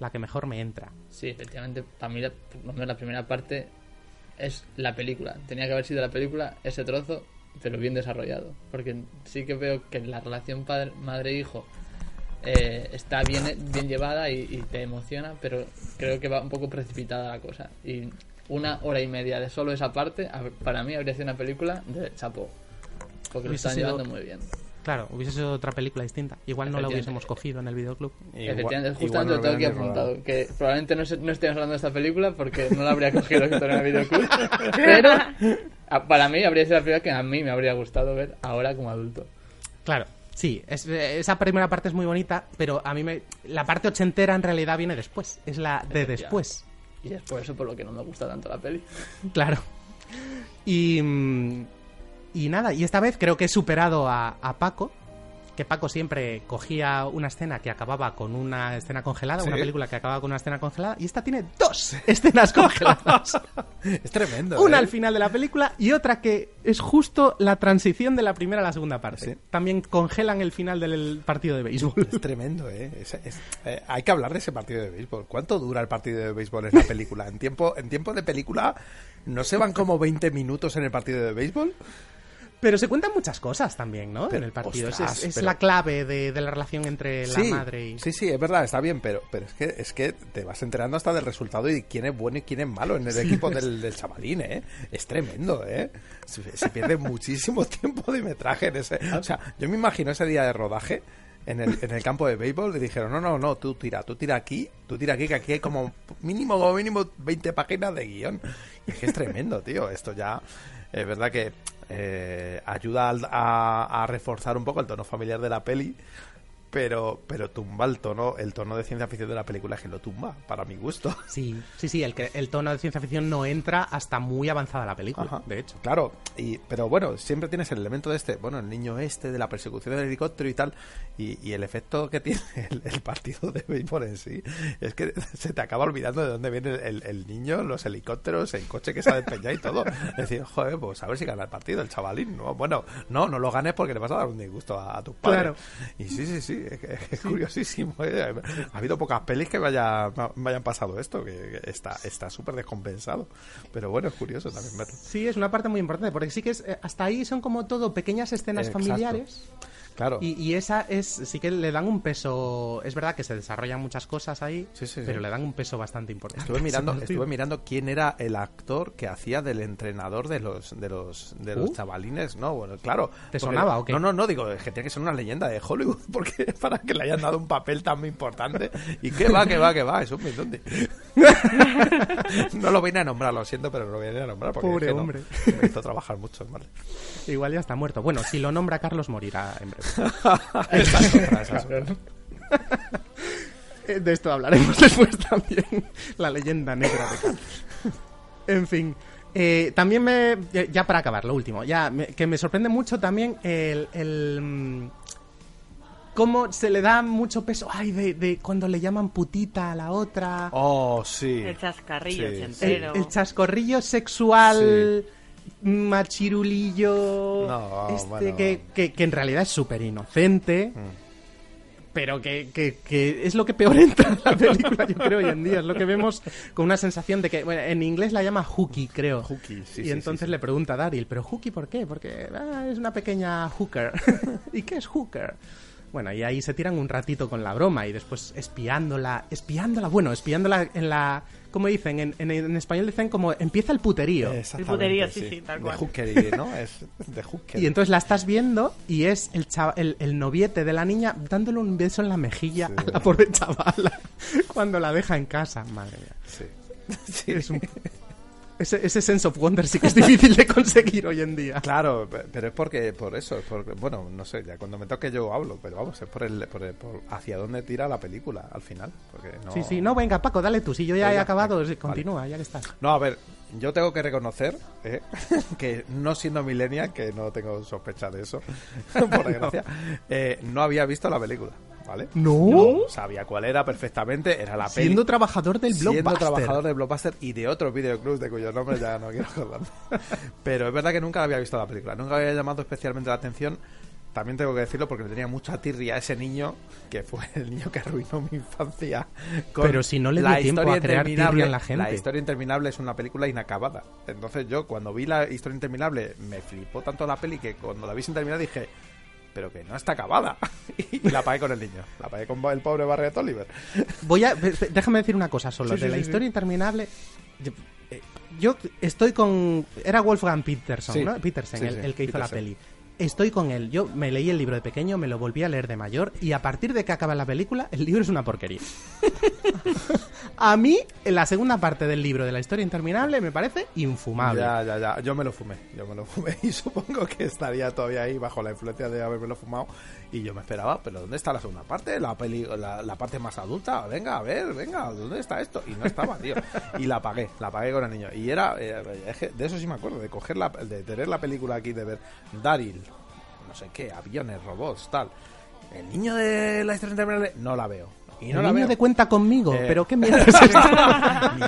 la que mejor me entra. Sí, efectivamente, para mí la, la primera parte es la película. Tenía que haber sido la película ese trozo, pero bien desarrollado. Porque sí que veo que la relación padre, madre-hijo eh, está bien, bien llevada y, y te emociona, pero creo que va un poco precipitada la cosa. Y una hora y media de solo esa parte, a- para mí habría sido una película de chapo. Porque lo están sido- llevando muy bien. Claro, hubiese sido otra película distinta. Igual no la hubiésemos cogido en el videoclub. Efectivamente, justamente lo tengo aquí apuntado. Que probablemente no, se- no estemos hablando de esta película porque no la habría cogido en el videoclub. Pero a- para mí habría sido la primera que a mí me habría gustado ver ahora como adulto. Claro, sí, es- esa primera parte es muy bonita, pero a mí me, la parte ochentera en realidad viene después, es la de después. Y es por eso por lo que no me gusta tanto la peli. Claro. Y, mm, y nada, y esta vez creo que he superado a, a Paco, que Paco siempre cogía una escena que acababa con una escena congelada, Sí. una película que acababa con una escena congelada, y esta tiene dos escenas congeladas. Es tremendo. Una ¿eh? al final de la película y otra que es justo la transición de la primera a la segunda parte. También congelan el final del partido de béisbol. Es tremendo, ¿eh? Es- es- eh, Hay que hablar de ese partido de béisbol. ¿Cuánto dura el partido de béisbol en la película? ¿En tiempo, en tiempo de película no se van como 20 minutos en el partido de béisbol? Pero se cuentan muchas cosas también, ¿no? Pero, en el partido. Es- ostras, es es pero- la clave de, de la relación entre la sí, madre y... sí, sí, es verdad, está bien, pero, pero es, que, es que te vas enterando hasta del resultado y quién es bueno y quién es malo en el Sí, equipo del, del chavalín, ¿eh? Es tremendo, ¿eh? Se, se pierde muchísimo tiempo de metraje en ese... O sea, yo me imagino ese día de rodaje en el, en el campo de béisbol y dijeron, no, no, no, tú tira, tú tira aquí, tú tira aquí, que aquí hay como mínimo, como mínimo 20 páginas de guion. Y es que es tremendo, tío, esto ya... Es verdad que eh, ayuda a reforzar un poco el tono familiar de la peli, pero pero tumba el tono el tono de ciencia ficción de la película que lo tumba para mi gusto Sí, sí, sí, el, que, el tono de ciencia ficción no entra hasta muy avanzada la película, Ajá. de hecho. claro y pero bueno siempre tienes el elemento de este bueno el niño este de la persecución del helicóptero y tal y, y el efecto que tiene el, el partido de béisbol en sí es que se te acaba olvidando de dónde viene el, el niño los helicópteros el coche que se ha despeñado y todo es decir joder pues a ver si gana el partido el chavalín no bueno no no lo ganes porque le vas a dar un disgusto a, a tus padres Claro. y sí sí sí es, curiosísimo ¿eh? ha habido pocas pelis que me, haya- me hayan pasado esto que, está está súper descompensado pero bueno es curioso también verlo Sí, es una parte muy importante, porque sí que es, eh, hasta ahí son como todo pequeñas escenas Exacto. familiares. Claro. Y, y esa es, sí que le dan un peso, es verdad que se desarrollan muchas cosas ahí, sí, pero sí. le dan un peso bastante importante. Estuve mirando, estuve mirando quién era el actor que hacía del entrenador de los de los de los Uh. chavalines, no, bueno, claro. ¿Te sonaba o qué? No, no, no, digo, es que tiene que ser una leyenda de Hollywood porque para que le hayan dado un papel tan importante y que va, que va, que va, es un mindundi. no lo vine a nombrar, lo siento, pero no lo vine a nombrar porque Pobre es que no, hombre. me hizo trabajar mucho, vale. Igual ya está muerto. Bueno, si lo nombra Carlos morirá en breve. Esa es otra, esa es otra. Eh, De esto hablaremos después también. La leyenda negra de Carlos. En fin. eh, también me. ya- para acabar, lo último. Ya, me- que me sorprende mucho también el. el, mm, cómo se le da mucho peso. Ay, de, de cuando le llaman putita a la otra. Oh, sí. El chascarrillo Sí, el, el chascorrillo sexual. Machirulillo. No, este bueno. que, que, que en realidad es súper inocente. pero que, que, es lo que peor entra en la película, yo creo, hoy en día. Es lo que vemos con una sensación de que, bueno, en inglés la llama hooky, creo. Hooky, sí, y sí, entonces sí. le pregunta a Daryl, ¿pero hooky por qué? Porque ah, es una pequeña hooker. ¿Y qué es hooker? Bueno, y ahí se tiran un ratito con la broma y después espiándola, espiándola, bueno, espiándola en la... ¿Cómo dicen? En, en, en español dicen como empieza el puterío. Exactamente, puterío, sí, sí, tal cual. De hookery, ¿no? Es de hooker. Y entonces la estás viendo y es el, chava- el, el noviete de la niña dándole un beso en la mejilla a la pobre chavala cuando la deja en casa. Madre mía. Sí. Es un- ese, ese sense of wonder sí que es difícil de conseguir hoy en día. Claro, pe- pero es porque, por eso, es porque, bueno, no sé, ya cuando me toque yo hablo, pero vamos, es por el, por el- por hacia dónde tira la película al final. Porque no... Sí, sí, no, venga, Paco, dale tú. Si yo ya he acabado, venga, continúa, ya que estás. No, a ver, yo tengo que reconocer eh, que no siendo millennial, que no tengo sospecha de eso, por desgracia, eh, no había visto la película, ¿vale? ¿No? Sabía cuál era perfectamente, era la peli. Siendo trabajador del Siendo Blockbuster. trabajador del Blockbuster y de otros videoclubs de cuyos nombres ya no quiero acordarme. Pero es verdad que nunca había visto la película, nunca había llamado especialmente la atención. También tengo que decirlo porque le tenía mucha tirria a ese niño, que fue el niño que arruinó mi infancia. con Pero si no le dio La tiempo historia a crear interminable. en la gente. La historia interminable es una película inacabada. Entonces yo cuando vi la historia interminable me flipó tanto la peli que cuando la vi sin terminar dije, pero que no está acabada. y la pagué con el niño, la pagué con el pobre Barret Oliver. Voy a, déjame decir una cosa solo. Sí, de sí, la sí, historia interminable. Yo, eh, yo estoy con. Era Wolfgang Peterson. Petersen, el, que hizo la peli. Estoy con él. Yo me leí el libro de pequeño, me lo volví a leer de mayor y a partir de que acaba la película, el libro es una porquería. a mí, en la segunda parte del libro de la historia interminable me parece infumable. Ya, ya, ya. Yo me lo fumé. Yo me lo fumé y supongo que estaría todavía ahí bajo la influencia de haberme fumado. Y yo me esperaba, pero ¿dónde está la segunda parte? La peli, la, la parte más adulta. Venga, a ver, venga, ¿dónde está esto? Y no estaba, tío. Y la pagué, la pagué con el niño. Y era, eh, de eso sí me acuerdo, de coger la, de tener la película aquí, de ver Daryl, no sé qué, aviones, robots, tal. El niño de la historia interminable, no la veo. Y no el la niño veo. de cuenta conmigo, Eh, pero qué mierda es esto?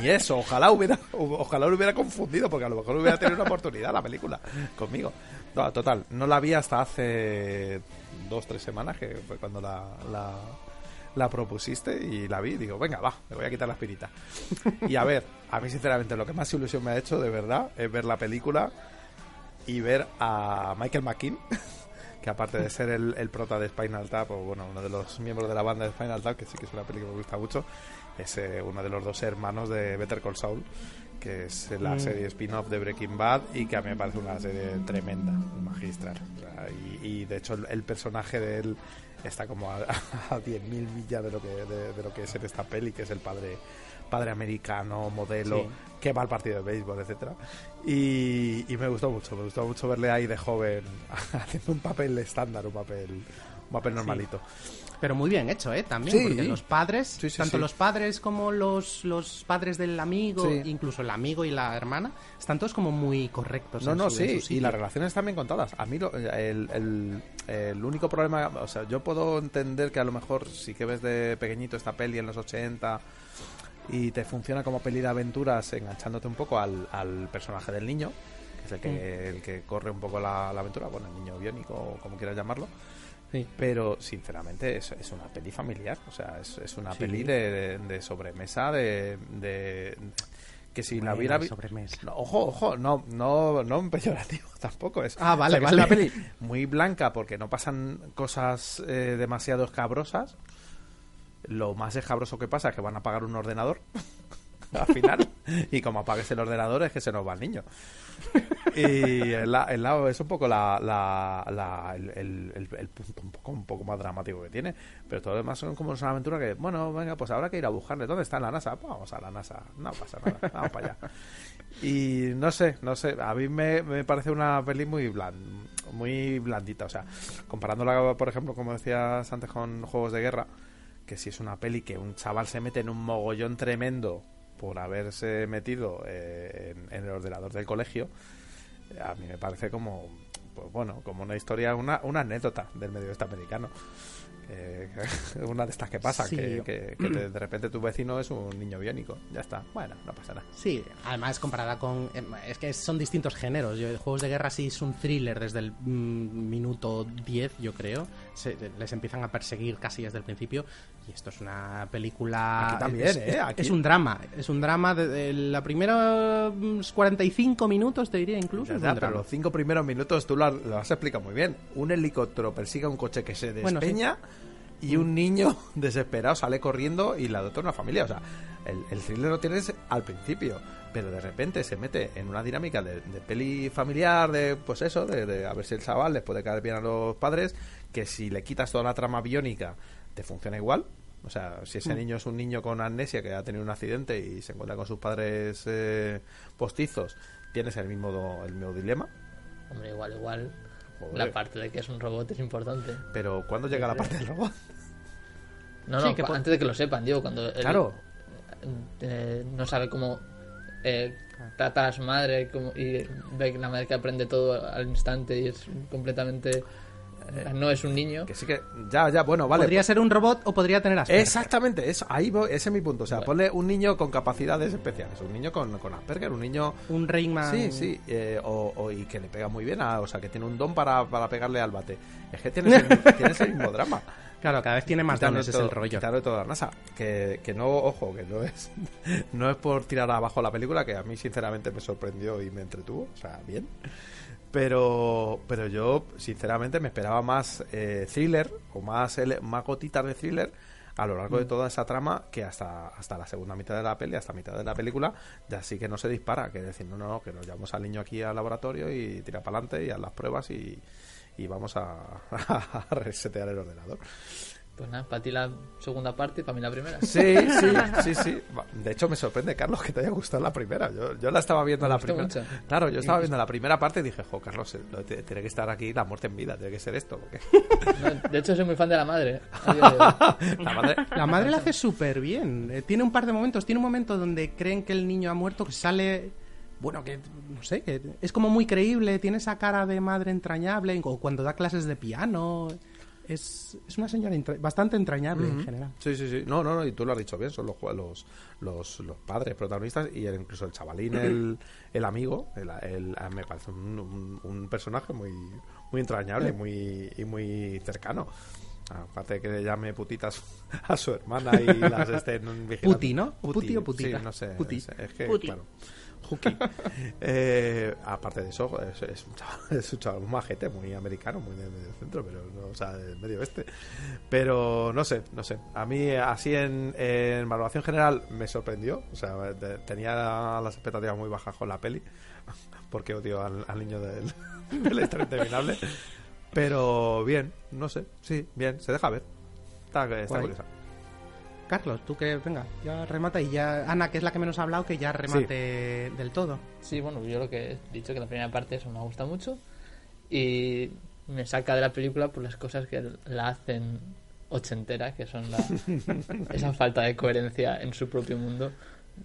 Ni eso, ojalá hubiera, ojalá lo hubiera confundido, porque a lo mejor hubiera tenido una oportunidad la película conmigo. No, total, no la vi hasta hace dos, tres semanas, que fue cuando la, la, la propusiste y la vi y digo, venga, va, me voy a quitar la espinita. Y a ver, a mí sinceramente lo que más ilusión me ha hecho, de verdad, es ver la película y ver a Michael McKean, que aparte de ser el, el prota de Spinal Tap, o bueno, uno de los miembros de la banda de Spinal Tap, que sí que es una película que me gusta mucho, es eh, uno de los dos hermanos de Better Call Saul, que es la Mm. serie spin-off de Breaking Bad y que a mí me parece una serie tremenda, magistral. O sea, y, y, de hecho el, el personaje de él está como a, a 10.000 millas de lo, que, de, de lo que es en esta peli, que es el padre padre americano, modelo, Sí. que va al partido de béisbol, etcétera y, y me gustó mucho, me gustó mucho verle ahí de joven haciendo un papel estándar, un papel, un papel normalito. Pero muy bien hecho, ¿eh? También, Sí. porque los padres, Sí, sí, tanto los padres como los, los padres del amigo, incluso el amigo y la hermana, están todos como muy correctos. No, en no, su- sí, y las relaciones están bien contadas. A mí lo- el, el- el único problema, o sea, yo puedo entender que a lo mejor sí que ves de pequeñito esta peli en los 80 y te funciona como peli de aventuras enganchándote un poco al, al personaje del niño, que es el que, el que corre un poco la, la aventura, bueno, el niño biónico o como quieras llamarlo. Sí. Pero sinceramente es, es una peli familiar, o sea, es, es una Sí. peli de, de- de sobremesa, de, de- que si la hubiera vi-. No, ojo, ojo, no, no, no en peyorativo tampoco es. Ah, vale, O sea, que vale. Es una peli muy blanca porque no pasan cosas eh, demasiado escabrosas. Lo más escabroso que pasa es que van a apagar un ordenador al final. y como apagues el ordenador es que se nos va el niño. Y el, el lado es un poco la, la- la- el punto un poco, un poco más dramático que tiene. Pero todo lo demás son como una aventura que, bueno, venga, pues habrá que ir a buscarle. ¿Dónde está la NASA? Pues vamos a la NASA. No pasa nada, vamos para allá. Y no sé, no sé, a mí me, me parece una peli muy bland, muy blandita, o sea, comparándola, por ejemplo, como decías antes con Juegos de Guerra, que si es una peli que un chaval se mete en un mogollón tremendo por haberse metido eh, en, en el ordenador del colegio, a mí me parece como, pues bueno, como una historia, una, una anécdota del medio americano. Que- una de estas que pasa, Sí. que, que- que de, de repente tu vecino es un niño biónico. Ya está. Bueno, no pasa nada. Sí, además comparada con... em, Es que son distintos géneros. Yo, Juegos de Guerra sí es un thriller desde el mm, minuto 10, yo creo. Se- les empiezan a perseguir casi desde el principio. Y esto es una película... Aquí también, es, ¿eh? es- Aquí. es un drama. Es un drama de, de la primera mm, 45 minutos, te diría incluso. Ya, pero los cinco primeros minutos tú lo, has- lo has explicado muy bien. Un helicóptero persigue a un coche que se Bueno, sí. despeña y un niño desesperado sale corriendo y la adopta una familia. O sea, el, el thriller lo tienes al principio, pero de repente se mete en una dinámica de, de peli familiar, de pues eso, de, de a ver si el chaval les puede caer bien a los padres, que si le quitas toda la trama biónica te funciona igual. O sea, si ese Mm. niño es un niño con amnesia que ha tenido un accidente y se encuentra con sus padres eh, postizos, tienes el mismo, do- el mismo dilema. Hombre, igual, igual. Joder. La parte de que es un robot es importante. Pero ¿cuándo llega la parte del robot? No, Sí, no, que antes de que lo sepan, digo, cuando él, Claro. eh, no sabe cómo eh, trata a su madre cómo- y ve que la madre que aprende todo al instante y es completamente... no es un niño. Que sí que... Ya, ya, bueno, vale. Podría ser un robot o podría tener Asperger. Exactamente, eso, ahí voy- ese es mi punto. O sea, Vale. ponle un niño con capacidades especiales, un niño con, con Asperger, un niño... Un Rayman... Sí, sí, eh, o, o- y que le pega muy bien, a- o sea, que tiene un don para, para pegarle al bate. Es que tienes el mismo drama. Claro, cada vez tiene más dones, es el rollo. quitando toda la NASA. Que, que no, ojo, que no es, no es por tirar abajo la película, que a mí sinceramente me sorprendió y me entretuvo, o sea, bien. Pero, pero yo, sinceramente, me esperaba más eh, thriller o más, más gotitas de thriller a lo largo de toda esa trama que hasta, hasta la segunda mitad de la peli, hasta mitad de la película, ya sí que no se dispara. Que decir, no, no, no, que nos llevamos al niño aquí al laboratorio y tira para adelante y haz las pruebas y, y vamos a, a resetear el ordenador. Pues nada, para ti la segunda parte y para mí la primera. Sí, sí, sí, sí. De hecho, me sorprende, Carlos, que te haya gustado la primera. Yo, yo la estaba viendo Me la primera. mucho. Claro, yo estaba viendo la primera parte y dije, jo, Carlos, eh, tiene que estar aquí la muerte en vida, tiene que ser esto. porque No, De hecho, soy muy fan de la madre. La madre, La madre la hace súper bien. Eh, tiene un par de momentos. Tiene un momento donde creen que el niño ha muerto, que sale. Bueno, que no sé, que es como muy creíble. Tiene esa cara de madre entrañable. O cuando da clases de piano. Es, es una señora entra- bastante entrañable en general. Sí, sí, sí. No, no, no, y tú lo has dicho bien, son los, los, los, los padres protagonistas y el- incluso el chavalín, el, el amigo, el, el- me parece un, un- un personaje muy, muy entrañable muy, y muy cercano. Aparte de que le llame putitas a su hermana y las estén vigilando. Puti, ¿no? Puti o putita. Sí, no sé. Puti. Es, es que, Puti. claro. Juki. Eh, aparte de eso, es, es un chaval, es un chaval, un majete, muy americano, muy de medio centro, pero no, o sea, del medio oeste. Pero no sé, no sé. A mí, así en, en valoración general, me sorprendió. O sea, de- tenía las expectativas muy bajas con la peli, porque odio al, al niño del, del Interminable. Pero bien, no sé, sí, bien, se deja ver. Está, está curiosa. Carlos, tú que, venga, ya remata. Y ya Ana, que es la que menos ha hablado, que ya remate del todo. Sí, bueno, yo lo que he dicho que la primera parte eso me gusta mucho y me saca de la película por las cosas que la hacen ochentera, que son la, esa falta de coherencia en su propio mundo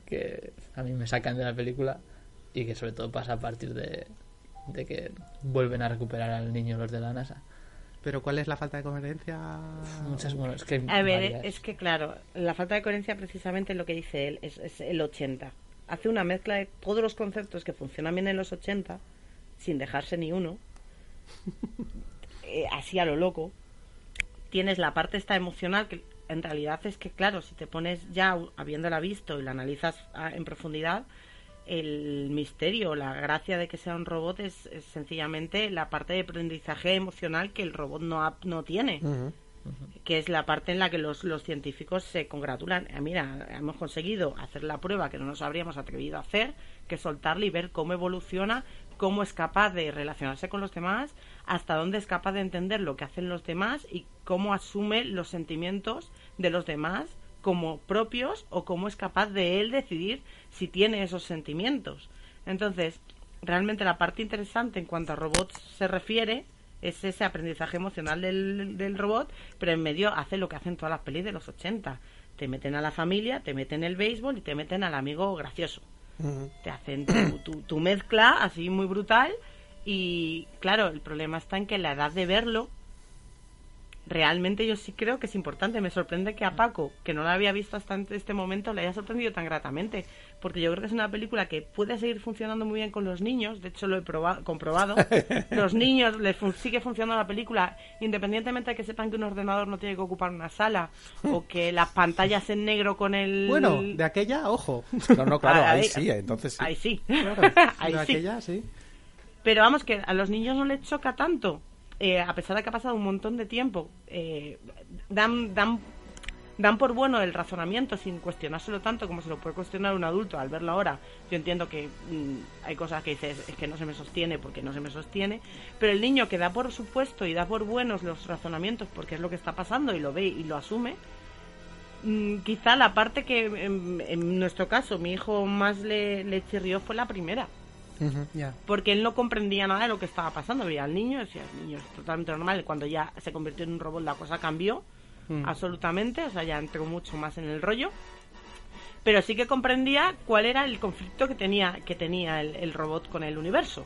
que a mí me sacan de la película y que sobre todo pasa a partir de, de que vuelven a recuperar al niño los de la NASA. Pero ¿cuál es la falta de coherencia? Muchas, bueno, es que hay A ver, varias. es que claro, la falta de coherencia precisamente lo que dice él es, es el 80. Hace una mezcla de todos los conceptos que funcionan bien en los 80, sin dejarse ni uno, eh, así a lo loco. Tienes la parte esta emocional que en realidad es que, claro, si te pones ya habiéndola visto y la analizas ah, en profundidad, el misterio, la gracia de que sea un robot es, es sencillamente la parte de aprendizaje emocional que el robot no, ha- no tiene que es la parte en la que los, los científicos se congratulan. Eh, Mira, hemos conseguido hacer la prueba que no nos habríamos atrevido a hacer, que soltarle y ver cómo evoluciona, cómo es capaz de relacionarse con los demás, hasta dónde es capaz de entender lo que hacen los demás y cómo asume los sentimientos de los demás como propios o cómo es capaz de él decidir si tiene esos sentimientos. Entonces, realmente la parte interesante en cuanto a robots se refiere es ese aprendizaje emocional del, del robot, pero en medio hace lo que hacen todas las pelis de los 80. Te meten a la familia, te meten el béisbol y te meten al amigo gracioso. Te hacen tu, tu- tu mezcla así muy brutal y claro, el problema está en que la edad de verlo realmente yo sí creo que es importante. Me sorprende que a Paco, que no la había visto hasta este momento, le haya sorprendido tan gratamente. Porque yo creo que es una película que puede seguir funcionando muy bien con los niños. De hecho, lo he probado, comprobado. los niños les fun- sigue funcionando la película, independientemente de que sepan que un ordenador no tiene que ocupar una sala o que las pantallas en negro con el. Bueno, de aquella, ojo. No, no, claro, ahí Ahí- sí, entonces sí. Ahí sí. Claro, Ahí de sí. aquella, sí. Pero vamos, que a los niños no les choca tanto. Eh, a pesar de que ha pasado un montón de tiempo, eh, dan, dan, dan por bueno el razonamiento sin cuestionárselo tanto como se lo puede cuestionar un adulto al verlo ahora. Yo entiendo que mm, hay cosas que dices, es que no se me sostiene porque no se me sostiene, pero el niño que da por supuesto y da por buenos los razonamientos porque es lo que está pasando y lo ve y lo asume, mm, quizá la parte que en, en nuestro caso mi hijo más le, le chirrió fue la primera Porque él no comprendía nada de lo que estaba pasando. Veía al niño, decía, el niño es totalmente normal. Cuando ya se convirtió en un robot, la cosa cambió Mm. absolutamente. O sea, ya entró mucho más en el rollo. Pero sí que comprendía cuál era el conflicto que tenía, que tenía el, el robot con el universo.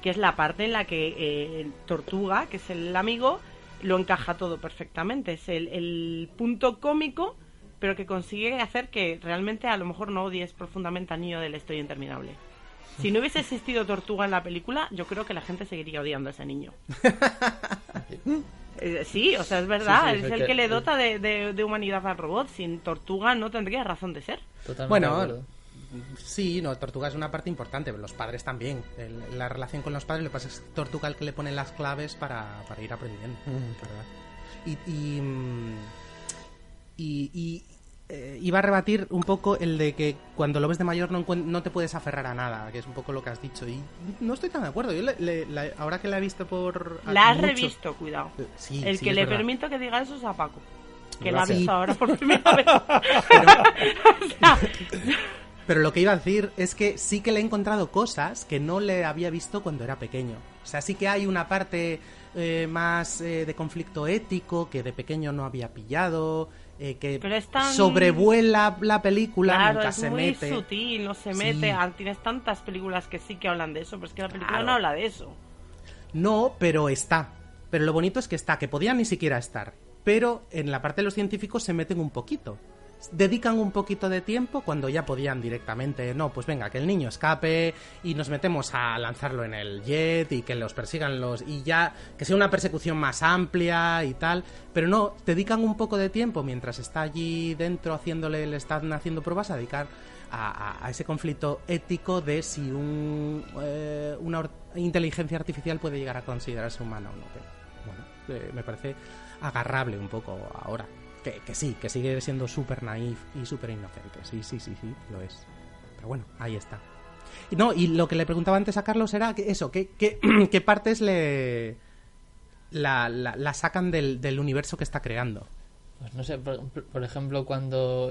Que es la parte en la que eh, Tortuga, que es el amigo, lo encaja todo perfectamente. Es el, el punto cómico, pero que consigue hacer que realmente a lo mejor no odies profundamente al niño del Estoy Interminable. Si no hubiese existido Tortuga en la película, yo creo que la gente seguiría odiando a ese niño. Eh, sí, o sea, es verdad, Sí, sí, es el que- que le dota de, de- de humanidad al robot. Sin Tortuga no tendría razón de ser. Totalmente Bueno, sí, no, Tortuga es una parte importante, pero los padres también. El- la relación con los padres, lo que pasa es que es Tortuga el que le pone las claves para, para ir aprendiendo. ¿verdad? Y, y, mm, y- y, eh, iba a rebatir un poco el de que cuando lo ves de mayor no, no te puedes aferrar a nada, que es un poco lo que has dicho. Y no estoy tan de acuerdo. Yo le- le- la- ahora que la he visto por... La has mucho- revisto, cuidado. Eh, sí, el sí, que le verdad. permito que diga eso es a Paco. Que la ha visto ahora por primera vez. Pero lo que iba a decir es que sí que le he encontrado cosas que no le había visto cuando era pequeño. O sea, sí que hay una parte eh, más eh, de conflicto ético que de pequeño no había pillado, eh, que tan- sobrevuela la película, Claro, nunca es se muy mete. sutil, no se Sí. mete. Ah, Tienes tantas películas que sí que hablan de eso, pero es que la película Claro. no habla de eso. No, pero está. Pero lo bonito es que está, que podía ni siquiera estar. Pero en la parte de los científicos se meten un poquito. Dedican un poquito de tiempo cuando ya podían directamente, no, pues venga, que el niño escape y nos metemos a lanzarlo en el jet y que los persigan los... y ya, que sea una persecución más amplia y tal. Pero no, dedican un poco de tiempo mientras está allí dentro haciéndole, le están haciendo pruebas a dedicar a, ese conflicto ético de si un, eh, una inteligencia artificial puede llegar a considerarse humana o no. Pero, bueno, eh, me parece agarrable un poco ahora. Que, sí, que sigue siendo súper naif y súper inocente. Sí, sí, sí, sí, lo es. Pero bueno, ahí está. No, y lo que le preguntaba antes a Carlos era que eso, ¿qué, qué, qué partes le la, sacan del, del universo que está creando? Pues no sé, por, ejemplo, cuando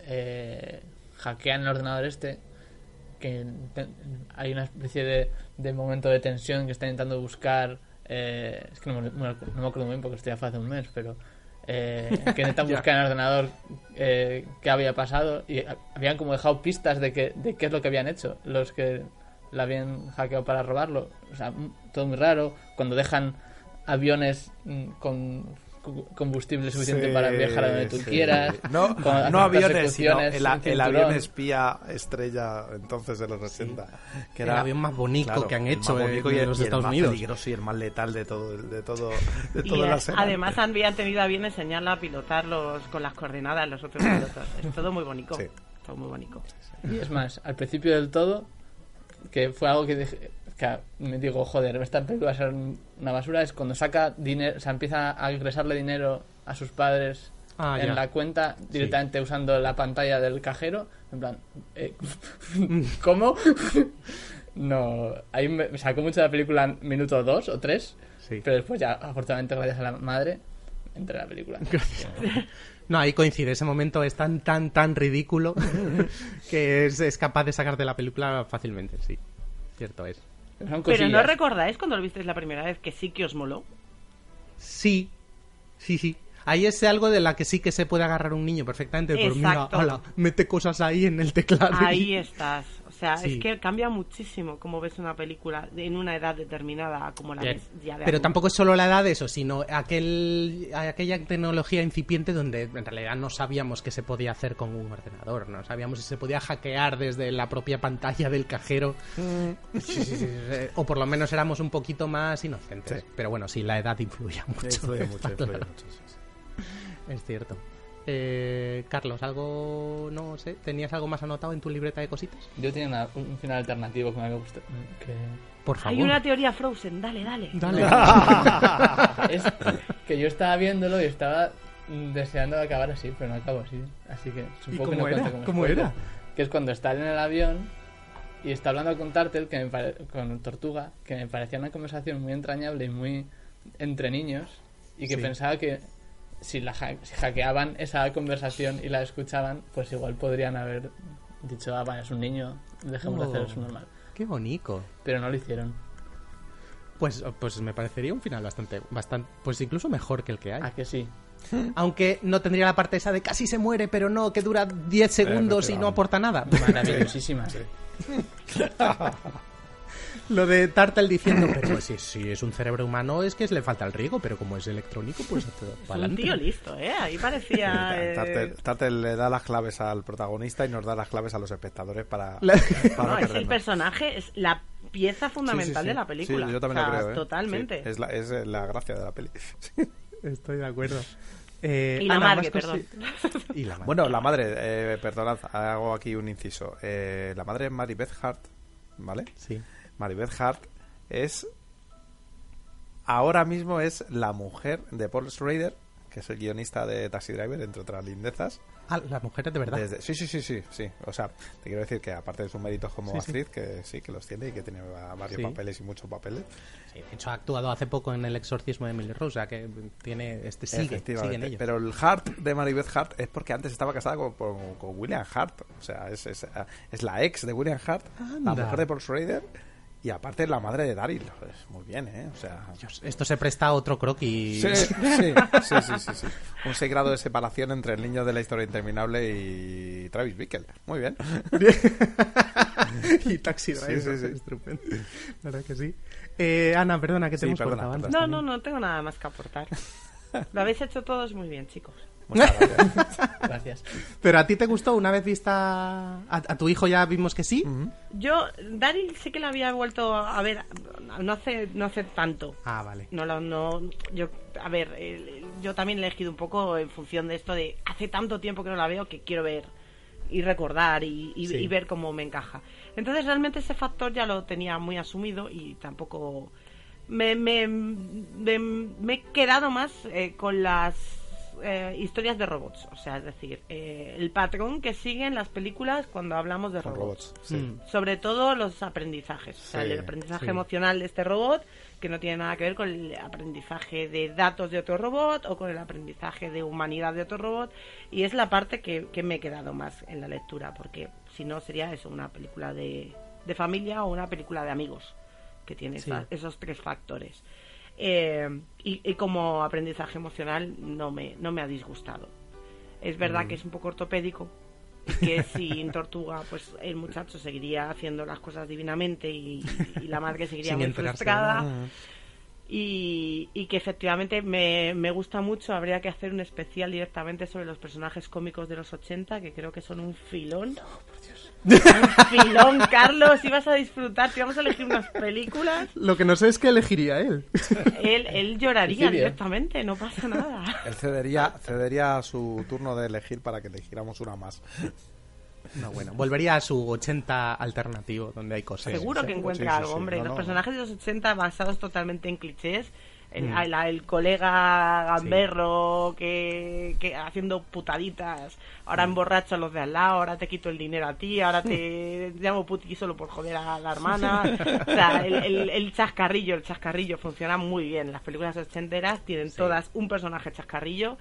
eh, hackean el ordenador este, que hay una especie de, de momento de tensión que está intentando buscar. eh, es que no me, no acuerdo muy bien porque estoy hace un mes, pero. Eh, que intentan Ya. buscar en el ordenador eh, qué había pasado y ha- habían como dejado pistas de, que, de qué es lo que habían hecho los que la habían hackeado para robarlo. O sea, todo muy raro. Cuando dejan aviones mm, con combustible suficiente Sí, para viajar a donde tú sí. quieras. No, no aviones, sino el, el avión espía estrella entonces de los 80. Que El era avión más bonito que han el hecho más bonito y el- los y el Estados más Unidos. peligroso y el más letal de todo, de todo, de toda eh, la serie. además habían tenido a bien enseñarla a pilotarlos con las coordenadas los otros pilotos. Es todo muy bonito. Sí. Todo muy bonito. Y es más, al principio del todo, que fue algo que dije, que me digo, joder, esta película va a ser una basura, es cuando saca dinero, o sea, empieza a ingresarle dinero a sus padres Ah, en ya. la cuenta directamente usando la pantalla del cajero, en plan, eh, ¿cómo? no, ahí me sacó mucho la película en minuto dos o tres, pero después ya, afortunadamente, gracias a la madre, entré a la película. No, ahí coincide. Ese momento es tan, tan, tan ridículo que es, es capaz de sacarte la película fácilmente, sí. Cierto es. Pero no recordáis cuando lo visteis la primera vez que sí que os moló. Sí, sí, sí. Ahí es algo de la que sí que se puede agarrar un niño perfectamente. Pero mira, Exacto. ala, mete cosas ahí en el teclado. Ahí estás. O sea, Sí. es que cambia muchísimo cómo ves una película en una edad determinada como la Bien. ves ya de Pero adulto. tampoco es solo la edad de eso, sino aquel, aquella tecnología incipiente donde en realidad no sabíamos qué se podía hacer con un ordenador, no sabíamos si se podía hackear desde la propia pantalla del cajero. Sí, sí, sí, sí. O por lo menos éramos un poquito más inocentes. Sí. Pero bueno, sí, la edad influye mucho. Influye mucho, influye claro. mucho, sí, sí. Es cierto. Eh, Carlos, algo, no sé, ¿tenías algo más anotado en tu libreta de cositas? Yo tenía una- un final alternativo que me había gustado. Que... Por favor. Hay una teoría Frozen, dale, dale. Dale. es que yo estaba viéndolo y estaba mm, deseando acabar así, pero no acabo así. Así que supongo que cómo no era? como ¿Cómo spoiler. era? Que es cuando está en el avión y está hablando con Tartel, que me pare- con Tortuga, que me parecía una conversación muy entrañable y muy entre niños, y que Sí. pensaba que si, la ha- si hackeaban esa conversación y la escuchaban, pues igual podrían haber dicho, ah, vale, es un niño, dejemos de Oh. hacer eso normal. Qué bonito. Pero no lo hicieron. Pues, pues me parecería un final bastante, bastante, pues incluso mejor que el que hay. ¿A que sí? Aunque no tendría la parte esa de casi se muere, pero no, que dura 10 segundos y no aporta nada. Maravillosísima. Lo de Tartal diciendo, pero si, si es un cerebro humano es que le falta el riego, pero como es electrónico, pues un pa'lante. tío listo, ¿eh? Ahí parecía... eh, Tartel, Tartel le da las claves al protagonista y nos da las claves a los espectadores para, La- para No, es el personaje, es la pieza fundamental Sí, sí, sí. de la película. Sí, yo también O sea, lo creo. ¿eh? Totalmente. Sí, es, la, es la gracia de la peli. Estoy de acuerdo. Eh, Y la Ana, madre, perdón. Y la madre. Bueno, la madre, eh, perdonad, hago aquí un inciso. Eh, la madre es Mary Beth Hart, ¿vale? Sí. Mary Beth Hart es. Ahora mismo es la mujer de Paul Schrader, que es el guionista de Taxi Driver, entre otras lindezas. Ah, las mujeres de verdad. Desde- sí, sí, sí, sí, sí. O sea, te quiero decir que aparte de sus méritos como Sí, sí. actriz, que sí, que los tiene y que tiene varios Sí. papeles y muchos papeles. Sí, de hecho, ha actuado hace poco en El exorcismo de Emily Rose, o sea que tiene, este sigue, sigue en ello. Pero el Hart de Maribeth Hart es porque antes estaba casada con, con- con William Hart. O sea, es, es, es la ex de William Hart, la mujer de Paul Schrader y aparte es la madre de Daryl. Pues muy bien, ¿eh? O sea... Esto se presta a otro croquis. Sí, sí, sí, sí, sí, sí. Un 6 grado de separación entre el niño de la historia interminable y Travis Bickle. Muy bien. y Taxi Driver. Sí, sí, sí. Estupendo. La verdad que sí. Eh, Ana, perdona que te Sí, hemos perdona, cortado antes No, no, no tengo nada más que aportar. Lo habéis hecho todos muy bien, chicos. Muchas gracias. Gracias. Pero a ti te gustó una vez vista. A, a tu hijo ya vimos que sí. Yo, Daryl sí que la había vuelto a ver, no hace, no hace tanto. Ah, vale. No, no, yo, a ver, yo también he elegido un poco en función de esto de hace tanto tiempo que no la veo que quiero ver y recordar y, y- Sí. y ver cómo me encaja. Entonces realmente ese factor ya lo tenía muy asumido y tampoco me, me, me- me he quedado más eh, con las eh, historias de robots, o sea, es decir, eh, el patrón que siguen las películas cuando hablamos de Con robots. robots, sí. Mm. Sobre todo los aprendizajes, o sea, el aprendizaje sí. emocional de este robot que no tiene nada que ver con el aprendizaje de datos de otro robot o con el aprendizaje de humanidad de otro robot y es la parte que, que me he quedado más en la lectura porque si no sería eso una película de, de familia o una película de amigos que tiene Sí. esa- esos tres factores Eh, y, y como aprendizaje emocional no me, no me ha disgustado. Es verdad Mm. que es un poco ortopédico y que sin tortuga pues el muchacho seguiría haciendo las cosas divinamente y, y la madre seguiría muy frustrada. y, y que efectivamente me, me gusta mucho. Habría que hacer un especial directamente sobre los personajes cómicos de los 80 que creo que son un filón un filón Carlos ibas a disfrutar te íbamos a elegir unas películas Lo que no sé es que elegiría él. él, él lloraría Suicidio. directamente no pasa nada Él cedería, cedería su turno de elegir para que eligiéramos una más. No, bueno, volvería a su 80 alternativo, donde hay cosas. Seguro que sí, encuentra sí, sí, algo, sí. hombre. No, los no. personajes de los 80 basados totalmente en clichés. El, Mm. el- el colega gamberro que, que haciendo putaditas. Ahora emborracho a los de al lado, ahora te quito el dinero a ti, ahora te llamo puti solo por joder a la hermana. O sea, el, el- el chascarrillo, el chascarrillo funciona muy bien. Las películas ochenteras tienen todas un personaje chascarrillo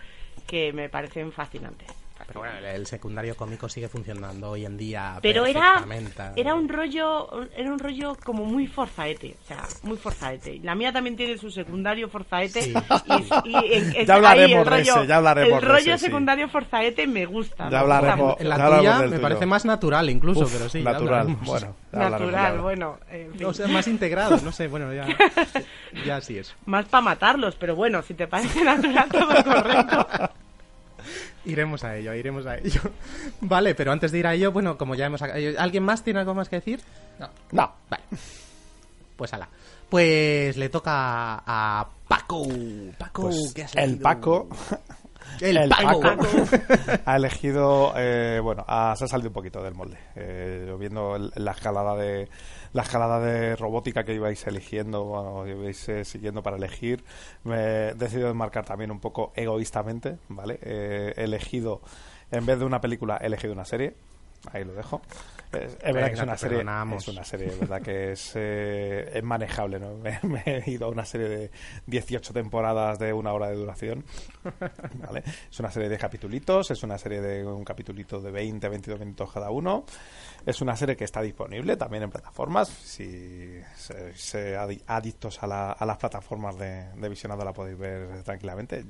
que me parecen fascinantes. Pero bueno, el- el secundario cómico sigue funcionando hoy en día Pero era, era un rollo era un rollo como muy forzaete, o sea, muy forzaete. La mía también tiene su secundario forzaete Sí. y, y en- es Ya hablaremos el de rollo, ese, ya hablaremos El de rollo ese, sí. secundario forzaete me gusta. Ya me hablaremos. gusta En la Ya tuya me tuyo. parece más natural incluso, Uf, pero sí. natural. Bueno, ya ya natural, bueno, en fin. O sea, más integrado, no sé, bueno, ya, ya es. más para matarlos, pero bueno, si te parece natural todo correcto. Iremos a ello, iremos a ello. Vale, pero antes de ir a ello, bueno, como ya hemos... ¿Alguien más tiene algo más que decir? No. No, vale. Pues ala. Pues le toca a Paco. Paco, Pues ¿qué has el? Paco. El Paco. ha elegido, eh, bueno, ha- se ha salido un poquito del molde. Eh, yo viendo el- la escalada de la escalada de robótica que ibais eligiendo, bueno, que ibais eh, siguiendo para elegir, me he decidido enmarcar también un poco egoístamente, ¿vale? Eh, he elegido, en vez de una película, he elegido una serie. Ahí lo dejo. Es, es verdad que es una serie, perdonamos. es una serie, verdad que es, eh, es manejable, ¿no? Me, me he ido a una serie de 18 temporadas de una hora de duración, ¿vale? Es una serie de capitulitos, es una serie de un capitulito de 20, 22 minutos cada uno. Es una serie que está disponible también en plataformas. Si adi- adictos a, la- a las plataformas de, de visionado la podéis ver tranquilamente.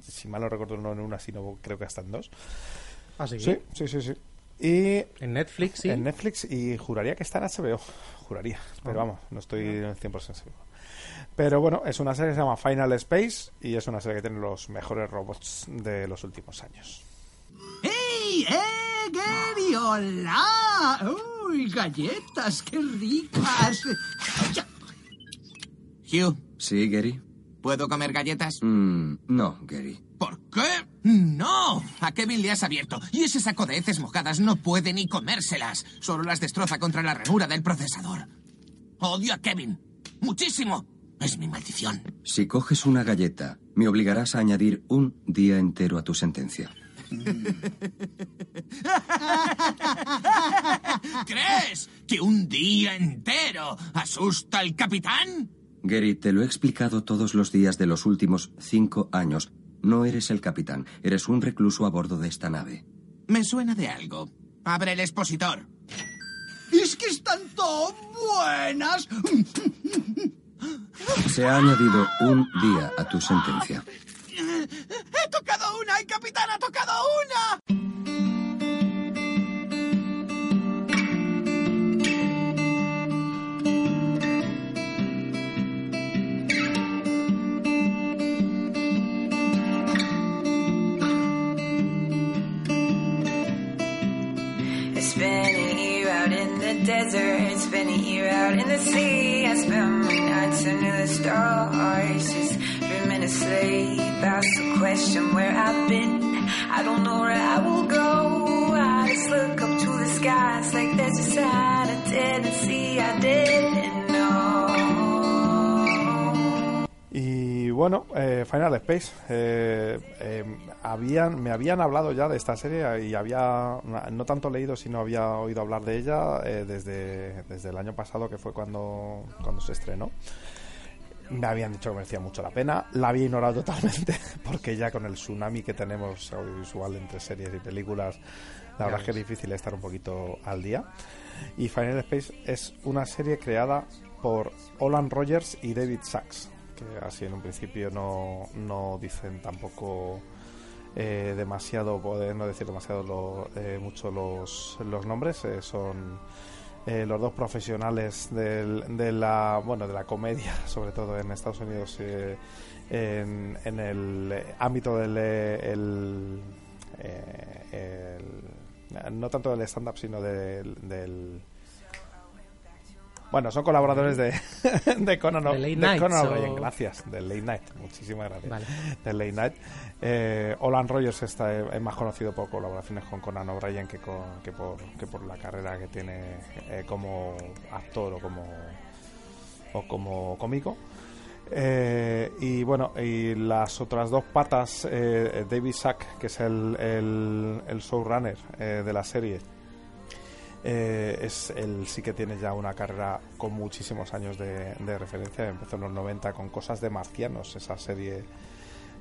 Si mal no recuerdo, no en una, sino creo que hasta en dos. ¿Ah, sí? Sí, sí, sí, sí. Y En Netflix, sí. en Netflix y juraría que está en HBO. Juraría. Pero Ah. vamos, no estoy 100% seguro. Pero bueno, es una serie que se llama Final Space y es una serie que tiene los mejores robots de los últimos años. ¡Ey, eh, Gary! ¡Hola! ¡Uy, galletas! ¡Qué ricas! Hugh, Sí, Gary. ¿puedo comer galletas? Mm, no, Gary. ¿Por qué? ¡No! A Kevin le has abierto y ese saco de heces mojadas no puede ni comérselas. Solo las destroza contra la ranura del procesador. Odio a Kevin. ¡Muchísimo! Es mi maldición. Si coges una galleta, me obligarás a añadir un día entero a tu sentencia. ¿Crees que un día entero asusta al capitán? Gary, te lo he explicado todos los días de los últimos cinco años. No eres el capitán, eres un recluso a bordo de esta nave. Me suena de algo. Abre el expositor. ¡Es que están tan buenas! Se ha añadido un día a tu sentencia. ¡He tocado una! ¡El capitán ha tocado una! Desert, spent a year out in the sea. I spent my nights under the stars, just dreaming to sleep. Ask the question where I've been. I don't know where I will go. I just look up to the skies like there's a side I didn't see, I didn't bueno, eh, Final Space. eh, eh, habían, me habían hablado ya de esta serie y había no tanto leído, sino había oído hablar de ella eh, desde, desde el año pasado, que fue cuando, cuando se estrenó. Me habían dicho que merecía mucho la pena. La había ignorado totalmente, porque ya con el tsunami que tenemos audiovisual entre series y películas, la verdad es que es difícil estar un poquito al día. Y Final Space es una serie creada por Olan Rogers y David Sachs, que así en un principio no, no dicen tampoco eh, demasiado, poder no decir demasiado lo- eh, mucho los, los nombres, eh, son eh, los dos profesionales del- de la bueno de la comedia, sobre todo en Estados Unidos, eh, en, en el ámbito del el, el- no tanto del stand-up, sino del, del bueno, son colaboradores de, de Conan, De O'Brien, gracias, del Late Night, muchísimas gracias. Vale. Del Late Night. Eh, Olan Rogers está, es más conocido por colaboraciones con Conan O'Brien que, con- que, por, que por la carrera que tiene eh, como actor o como, o como cómico. Eh, y bueno, y las otras dos patas, eh, David Sack, que es el, el, el showrunner eh, de la serie, eh, es él sí que tiene ya una carrera con muchísimos años de, de referencia. Empezó en los 90 con cosas de marcianos, esa serie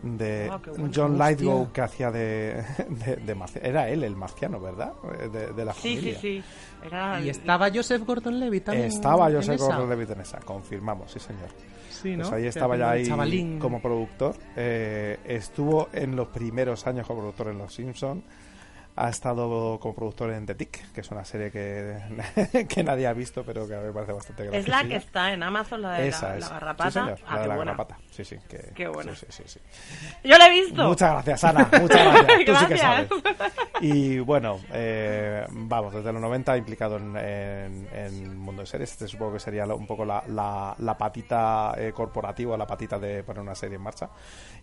de Ah. John Hostia. Lithgow que hacía de, de, era él el marciano verdad Eh, de, de la Sí, sí, familia sí. Era Y estaba Joseph Gordon-Levitt también. estaba Joseph. Gordon-Levitt en esa confirmamos sí señor Sí, ¿no? pues ahí estaba ya ahí chavalín. como productor eh, estuvo en los primeros años como productor en Los Simpson ha estado como productor en The Tick que es una serie que, que nadie ha visto pero que a mí me parece bastante Es graciosilla la que está en Amazon, la de esa la, es. la garrapata. Sí, señor, Ah, la de la buena. garrapata. Sí, sí. Que, Qué buena. Sí, sí, sí. Yo la he visto. Muchas gracias, Ana. Muchas gracias. Tú sí que sabes. Gracias. Y bueno, eh, vamos, desde los 90 implicado en, en, en mundo de series. Este supongo que sería un poco la, la, la patita eh, corporativa, la patita de poner una serie en marcha.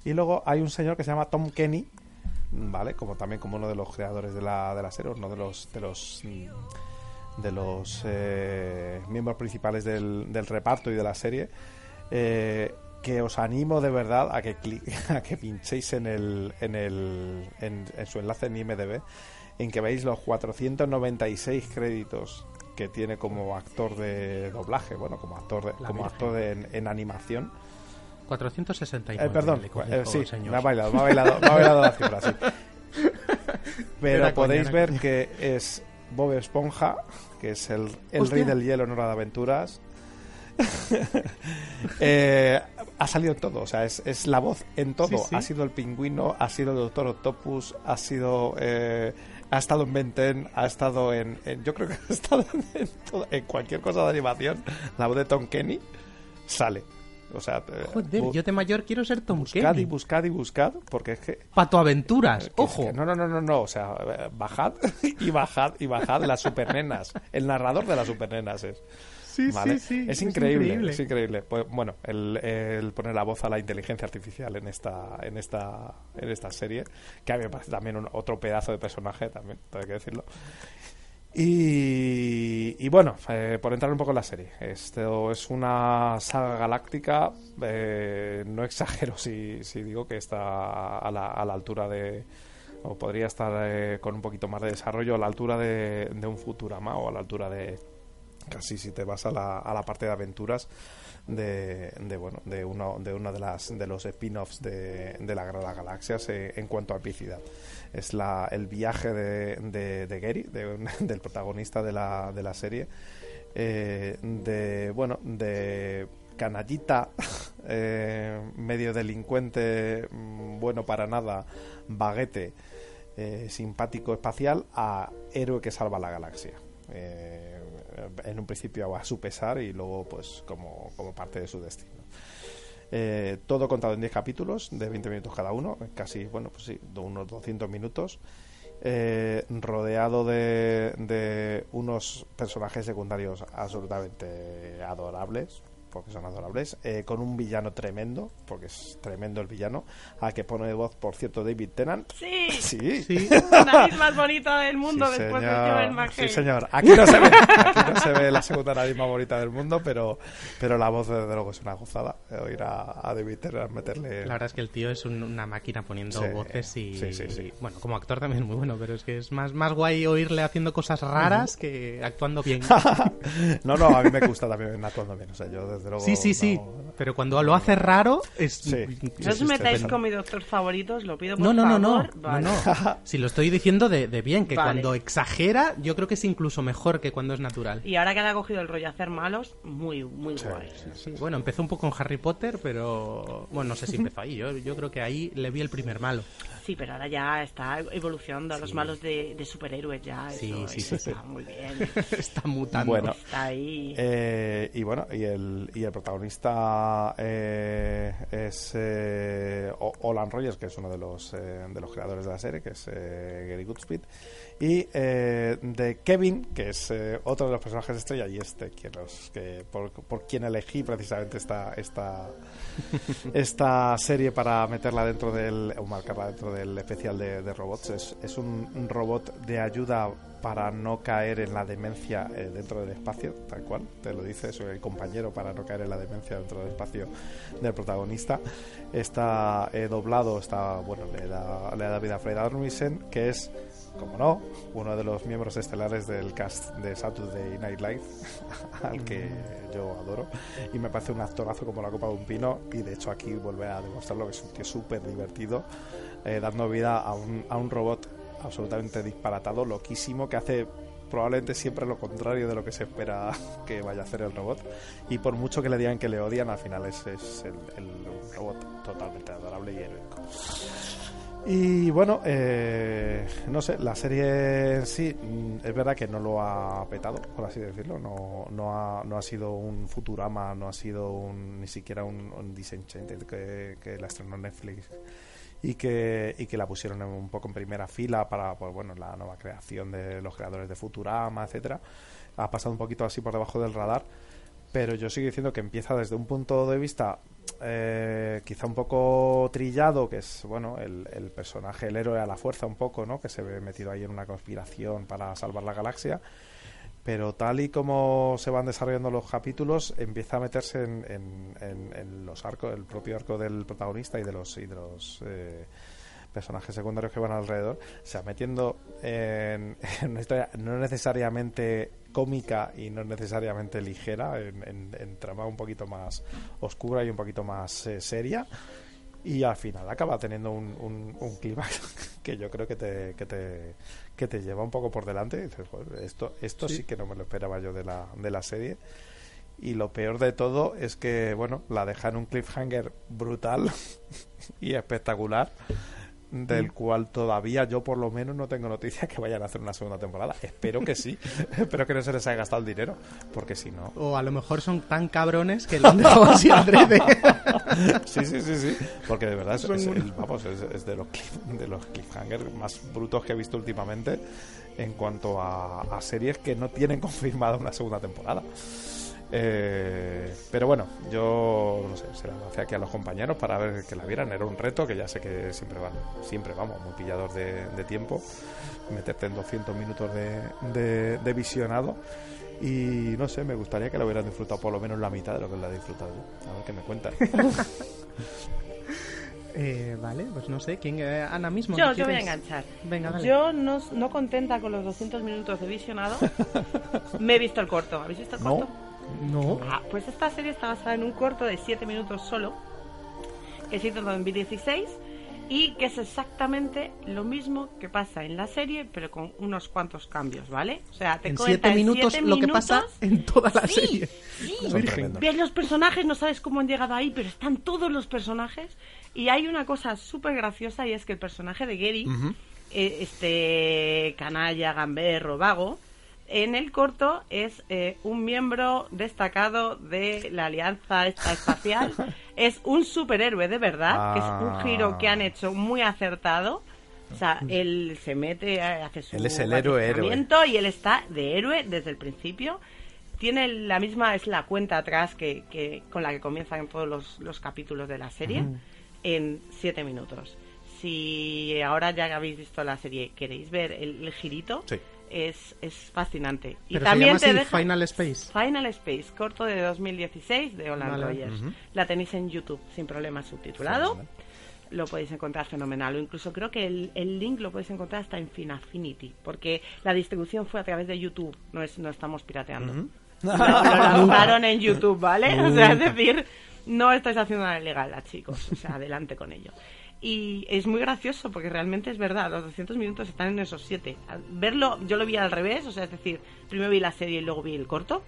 Y luego hay un señor que se llama Tom Kenny, ¿vale? Como también como uno de los creadores de la, de la serie, uno de los... De los de los eh, miembros principales del, del reparto y de la serie eh, que os animo de verdad a que a que pinchéis en el en el en, en su enlace en IMDb en que veis los 496 créditos que tiene como actor de doblaje bueno como actor de, La como Virgen. actor de- en, en animación 469. eh, perdón, eh, sí, señor. me ha bailado, me ha bailado, me ha bailado la cifra, sí. Pero Era podéis ver coña. que es Bob Esponja, que es el, el rey del hielo en Hora de Aventuras. Eh, ha salido en todo, o sea, es, es la voz en todo. Sí, sí. Ha sido el pingüino, ha sido el Doctor Octopus, ha sido. eh, ha estado en Ben 10, ha estado en, en- Yo creo que ha estado en, todo- en cualquier cosa de animación. La voz de Tom Kenny sale. O sea, eh, Joder, yo de mayor quiero ser Tom buscad Kenny. y buscad y buscad, porque es que que es ojo. que- no, no, no, no, no. O sea, eh, bajad y bajad y bajad las supernenas. El narrador de las supernenas es. Sí, ¿vale? sí, sí, Es es increíble, increíble. es increíble. Pues, bueno, el, el poner la voz a la inteligencia artificial en esta, en esta, en esta serie, que a mí me parece también un- otro pedazo de personaje, también, hay que decirlo. Y, bueno, eh, por entrar un poco en la serie, esto es una saga galáctica, eh, no exagero si, si digo que está a la, a la altura de, o podría estar eh, con un poquito más de desarrollo, a la altura de, de un Futurama o a la altura de, casi si te vas a la, a la parte de aventuras de, de bueno de uno de una de las de los spin-offs de, de la eh, en cuanto a epicidad. Es la, el viaje de, de, de Gary del protagonista de la, de la serie eh, de bueno de canallita eh, medio delincuente mm, bueno para nada baguete eh, simpático espacial a héroe que salva la galaxia. Eh, en un principio a su pesar y luego pues como, como parte de su destino. Eh, todo contado en 10 capítulos de 20 minutos cada uno casi bueno pues sí unos 200 minutos. Eh, rodeado de, de unos personajes secundarios absolutamente adorables porque son adorables eh, con un villano tremendo porque es tremendo el villano a que pone de voz por cierto David Tennant Sí. sí, La nariz más bonita del mundo Sí, después señor. de. Sí, señor. Aquí no se ve, aquí no se ve la segunda nariz más bonita del mundo, pero, pero la voz, desde luego, es una gozada. eh, Oír a, a David Tennant meterle... La verdad es que el tío es un- una máquina poniendo Sí, voces y, sí, sí, sí. bueno, como actor también es muy bueno, pero es que es más, más guay oírle haciendo cosas raras que actuando bien. no, no, a mí me gusta también actuando bien. O sea, yo, desde luego... sí, sí, sí, no- pero cuando lo hace raro es... Sí. No os metáis con mi doctor favorito, os lo pido por No, no, no, no, favor. no, Vale. no. Si lo estoy diciendo de, de bien, que Vale. cuando exagera, yo creo que es incluso mejor que cuando es natural. Y ahora que le ha cogido el rollo a hacer malos, muy, muy guay. Sí, bueno, empezó un poco en Harry Potter, pero bueno, no sé si empezó ahí. Yo, yo creo que ahí le vi el primer malo. Sí, pero ahora ya está evolucionando. Los malos de, de superhéroes ya. Sí, eso, sí, eso sí, sí. está muy bien. Está mutando. Bueno, Está ahí. eh, y bueno, y el, y el protagonista eh, es eh, Olan Rogers, que es uno de los, eh, de los creadores de la serie, que es eh, Gary Goodspeed, y eh, de Kevin, que es eh, otro de los personajes estrella, y este, que los, que por, por quien elegí precisamente esta, esta, esta serie para meterla dentro del, o marcarla dentro del especial de, de robots. Es, es un, robot de ayuda para no caer en la demencia eh, dentro del espacio, tal cual, te lo dice eso, el compañero para no caer en la demencia dentro del espacio del protagonista. Está eh, doblado, está, bueno, le da, le da vida a Fred Armisen, que es, como no, uno de los miembros estelares del cast de Saturday Night Live, al que yo adoro, y me parece un actorazo como la copa de un pino, y de hecho aquí vuelve a demostrarlo que es un tío súper divertido, eh, dando vida a un, a un robot absolutamente disparatado, loquísimo, que hace probablemente siempre lo contrario de lo que se espera que vaya a hacer el robot. Y por mucho que le digan que le odian, al final es, es el, robot totalmente adorable y heroico. Y bueno, eh, no sé, la serie en sí mm, es verdad que no lo ha petado, por así decirlo. No, no, ha, no ha sido un Futurama, no ha sido un, ni siquiera un, un Disenchanted que, que la estrenó Netflix y que, y que la pusieron un poco en primera fila para pues, bueno, la nueva creación de los creadores de Futurama, etcétera. Ha pasado un poquito así por debajo del radar, pero yo sigo diciendo que empieza desde un punto de vista eh, quizá un poco trillado, que es bueno el, el personaje, el héroe a la fuerza un poco, ¿no? que se ve metido ahí en una conspiración para salvar la galaxia. Pero tal y como se van desarrollando los capítulos, empieza a meterse en, en- en- en los arcos, el propio arco del protagonista y de los, y de los eh, personajes secundarios que van alrededor, se va metiendo en, en una historia no necesariamente cómica y no necesariamente ligera, en, en- en trama un poquito más oscura y un poquito más eh, seria. Y al final acaba teniendo un, un, un clímax que yo creo que te, que te, que te lleva un poco por delante. Y dices, "Joder, esto, esto sí. Sí. que no me lo esperaba yo de la, de la serie. Y lo peor de todo es que, bueno, la deja en un cliffhanger brutal y espectacular, del Mm. cual todavía yo por lo menos no tengo noticia que vayan a hacer una segunda temporada. Espero que sí. Espero que no se les haya gastado el dinero, porque si no... O a lo mejor son tan cabrones que lo han dejado así adrede. sí, sí, sí, sí. Porque de verdad es, es- vamos, es, es de, los cliff- de los cliffhangers más brutos que he visto últimamente en cuanto a, a series que no tienen confirmada una segunda temporada. Eh, pero bueno, yo no sé, se la lancé aquí a los compañeros para ver que la vieran. Era un reto que ya sé que siempre van, siempre vamos, muy pillados de, de tiempo. Meterte en 200 minutos de, de- de visionado. Y no sé, me gustaría que la hubieran disfrutado por lo menos la mitad de lo que la he disfrutado yo. A ver qué me cuentan. Eh, vale, pues no sé, ¿quién? eh, Ana mismo. Yo, ¿no yo voy a enganchar. Venga, dale. Yo no, no contenta con los 200 minutos de visionado, me he visto el corto. ¿Habéis visto el corto? No. Ah, pues esta serie está basada en un corto de 7 minutos solo, que se hizo en 2016 y que es exactamente lo mismo que pasa en la serie, pero con unos cuantos cambios, ¿vale? O sea, te En cuenta siete en minutos siete lo que pasa en toda la Sí, serie. Sí. Ves los personajes, no sabes cómo han llegado ahí, pero están todos los personajes. Y hay una cosa súper graciosa y es que el personaje de Gary, eh, este canalla, gamberro, vago, en el corto es eh, un miembro destacado de la alianza espacial. es un superhéroe de verdad, que es un Ah. giro que han hecho muy acertado. O sea, él se mete, eh, hace su Él es el héroe, héroe. y él está de héroe desde el principio. Tiene la misma, es la cuenta atrás que, que con la que comienzan todos los, los capítulos de la serie en siete minutos. Si ahora ya habéis visto la serie, queréis ver el, el girito, Sí. Es, es fascinante. Y Pero también se llama te así, deja Final Space. Final Space, corto de 2016 de Olan Vale. Rogers. Ujú. La tenéis en YouTube sin problema subtitulado. Lo podéis encontrar fenomenal. O incluso creo que el, el link lo podéis encontrar hasta en Finafinity. Porque la distribución fue a través de YouTube. No, es, no estamos pirateando. Lo, lo lanzaron en YouTube, ¿vale? O sea, es decir, no estáis haciendo nada ilegal, chicos. O sea, adelante con ello. Y es muy gracioso porque realmente es verdad, los 200 minutos están en esos 7. Verlo, yo lo vi al revés, o sea, es decir, primero vi la serie y luego vi el corto.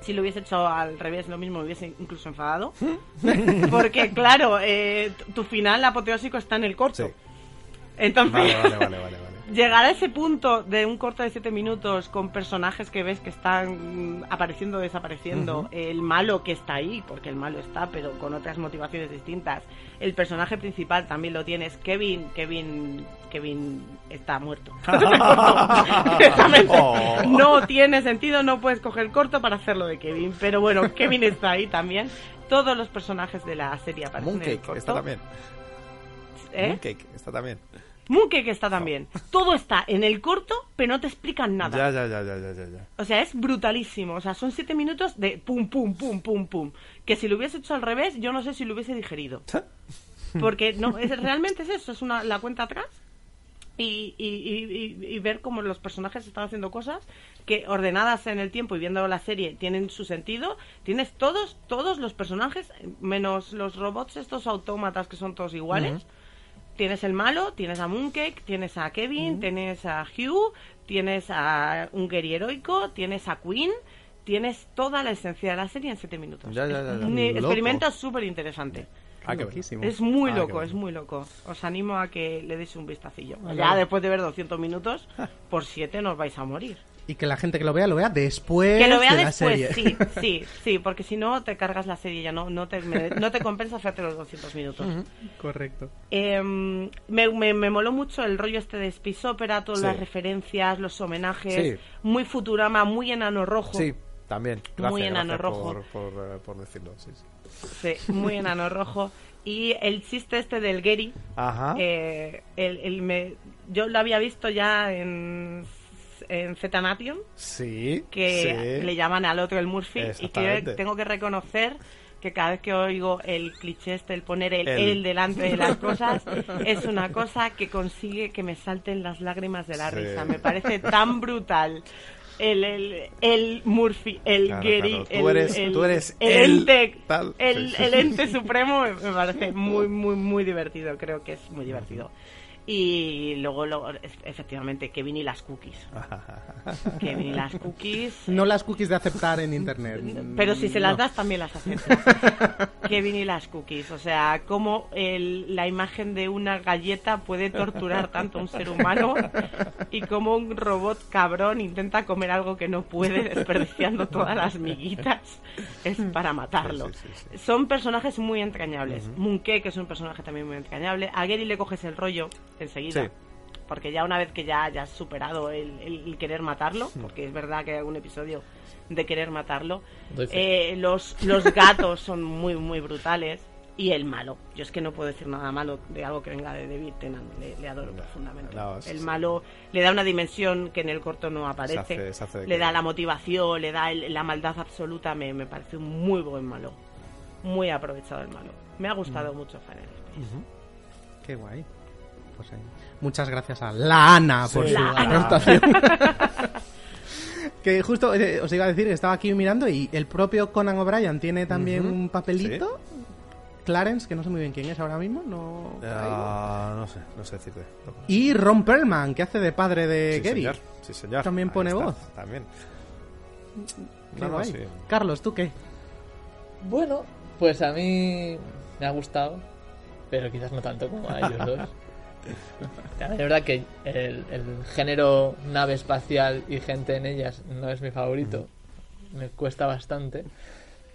Si lo hubiese hecho al revés, lo mismo, me hubiese incluso enfadado. porque, claro, eh, tu- final apoteósico está en el corto. Entonces, Vale, vale, vale, vale, vale. Llegar a ese punto de un corto de 7 minutos con personajes que ves que están mm, apareciendo o desapareciendo, el malo que está ahí, porque el malo está, pero con otras motivaciones distintas, el personaje principal también lo tienes, Kevin, Kevin, Kevin está muerto. Oh. No tiene sentido, no puedes coger el corto para hacerlo de Kevin, pero bueno, Kevin está ahí también. Todos los personajes de la serie aparecen en el Mooncake, corto. está también. ¿Eh? Mooncake, está también. Mooncake está también. Todo está en el corto, pero no te explican nada. Ya, ya, ya, ya, ya, ya. O sea, es brutalísimo. O sea, son siete minutos de pum, pum, pum, pum, pum. Que si lo hubiese hecho al revés, yo no sé si lo hubiese digerido. Porque no, es, realmente es eso, es una, la cuenta atrás. Y, y, y, y- y ver cómo los personajes están haciendo cosas que ordenadas en el tiempo y viendo la serie tienen su sentido. Tienes todos, todos los personajes, menos los robots, estos autómatas que son todos iguales. Tienes el malo, tienes a Mooncake, tienes a Kevin, tienes a Hugh, tienes a un Gary heroico, tienes a Queen, tienes toda la esencia de la serie en siete minutos. Ya, ya, ya, Es ya. un Loco. experimento súper interesante. Ah. Es muy Ah, loco, es muy loco. Os animo a que le deis un vistacillo. Ya después de ver 200 minutos, por 7 nos vais a morir. Y que la gente que lo vea, lo vea después Que lo vea de la después, serie. sí, sí, sí, porque si no te cargas la serie ya no, no, te, me- no te compensa hacerte los 200 minutos. Correcto. Eh, me, me, me moló mucho el rollo este de Space Opera, todas Sí. las referencias, los homenajes, Sí. muy Futurama, muy enano rojo. Sí, también. Gracias, Muy enano rojo. Por, por, eh, por decirlo, sí, sí. Sí, muy enano rojo. Y el chiste este del Gary, Ajá. eh, el, el me, yo lo había visto ya en, en Zeta Nation, Sí. que sí. le llaman al otro el Murphy, y que tengo que reconocer que cada vez que oigo el cliché este, el poner el El. delante de las cosas, es una cosa que consigue que me salten las lágrimas de la Sí. risa. Me parece tan brutal. El, el, el Murphy, el Claro, Gary, claro. Tú el, eres- el- tú eres el el ente, tal. el, ente supremo me me parece muy, muy, muy divertido. Creo que es muy divertido. Y luego, lo- efectivamente, Kevin y las cookies. Kevin y las cookies. No las cookies de aceptar en internet. Pero si se las No. das, también las aceptas. Kevin y las cookies. O sea, cómo el- la imagen de una galleta puede torturar tanto a un ser humano y cómo un robot cabrón intenta comer algo que no puede, desperdiciando todas las miguitas, es para matarlo. Son personajes muy entrañables. Ujú. Mooncake es un personaje también muy entrañable. A Gary le coges el rollo enseguida. Sí. Porque ya una vez que ya hayas superado el, querer matarlo, porque es verdad que hay algún episodio de querer matarlo, eh, los, los gatos son muy, muy brutales. Y el malo. Yo es que no puedo decir nada malo de algo que venga de David Tennant. Le, le adoro profundamente. no, sí, el malo le da una dimensión que en el corto no aparece. hace- se hace de le da la motivación, le da el- la maldad absoluta. Me, me parece un muy buen malo. Muy aprovechado el malo. Me ha gustado mucho Final Space. Ujú. Qué guay. Pues ahí. Muchas gracias a la Ana por Sí. su aportación. que justo eh, os iba a decir, estaba aquí mirando y el propio Conan O'Brien tiene también un papelito. Clarence, que no sé muy bien quién es ahora mismo, no. Ah, no sé, no sé decirte. Y Ron Perlman, que hace de padre de Sí, Gary. señor. Sí, señor. También Ahí pone está, voz. También. Qué No, no, guay. sí. Carlos, ¿tú qué? Bueno, pues a mí me ha gustado, pero quizás no tanto como a ellos dos. La verdad que el, el género nave espacial y gente en ellas no es mi favorito. Me cuesta bastante.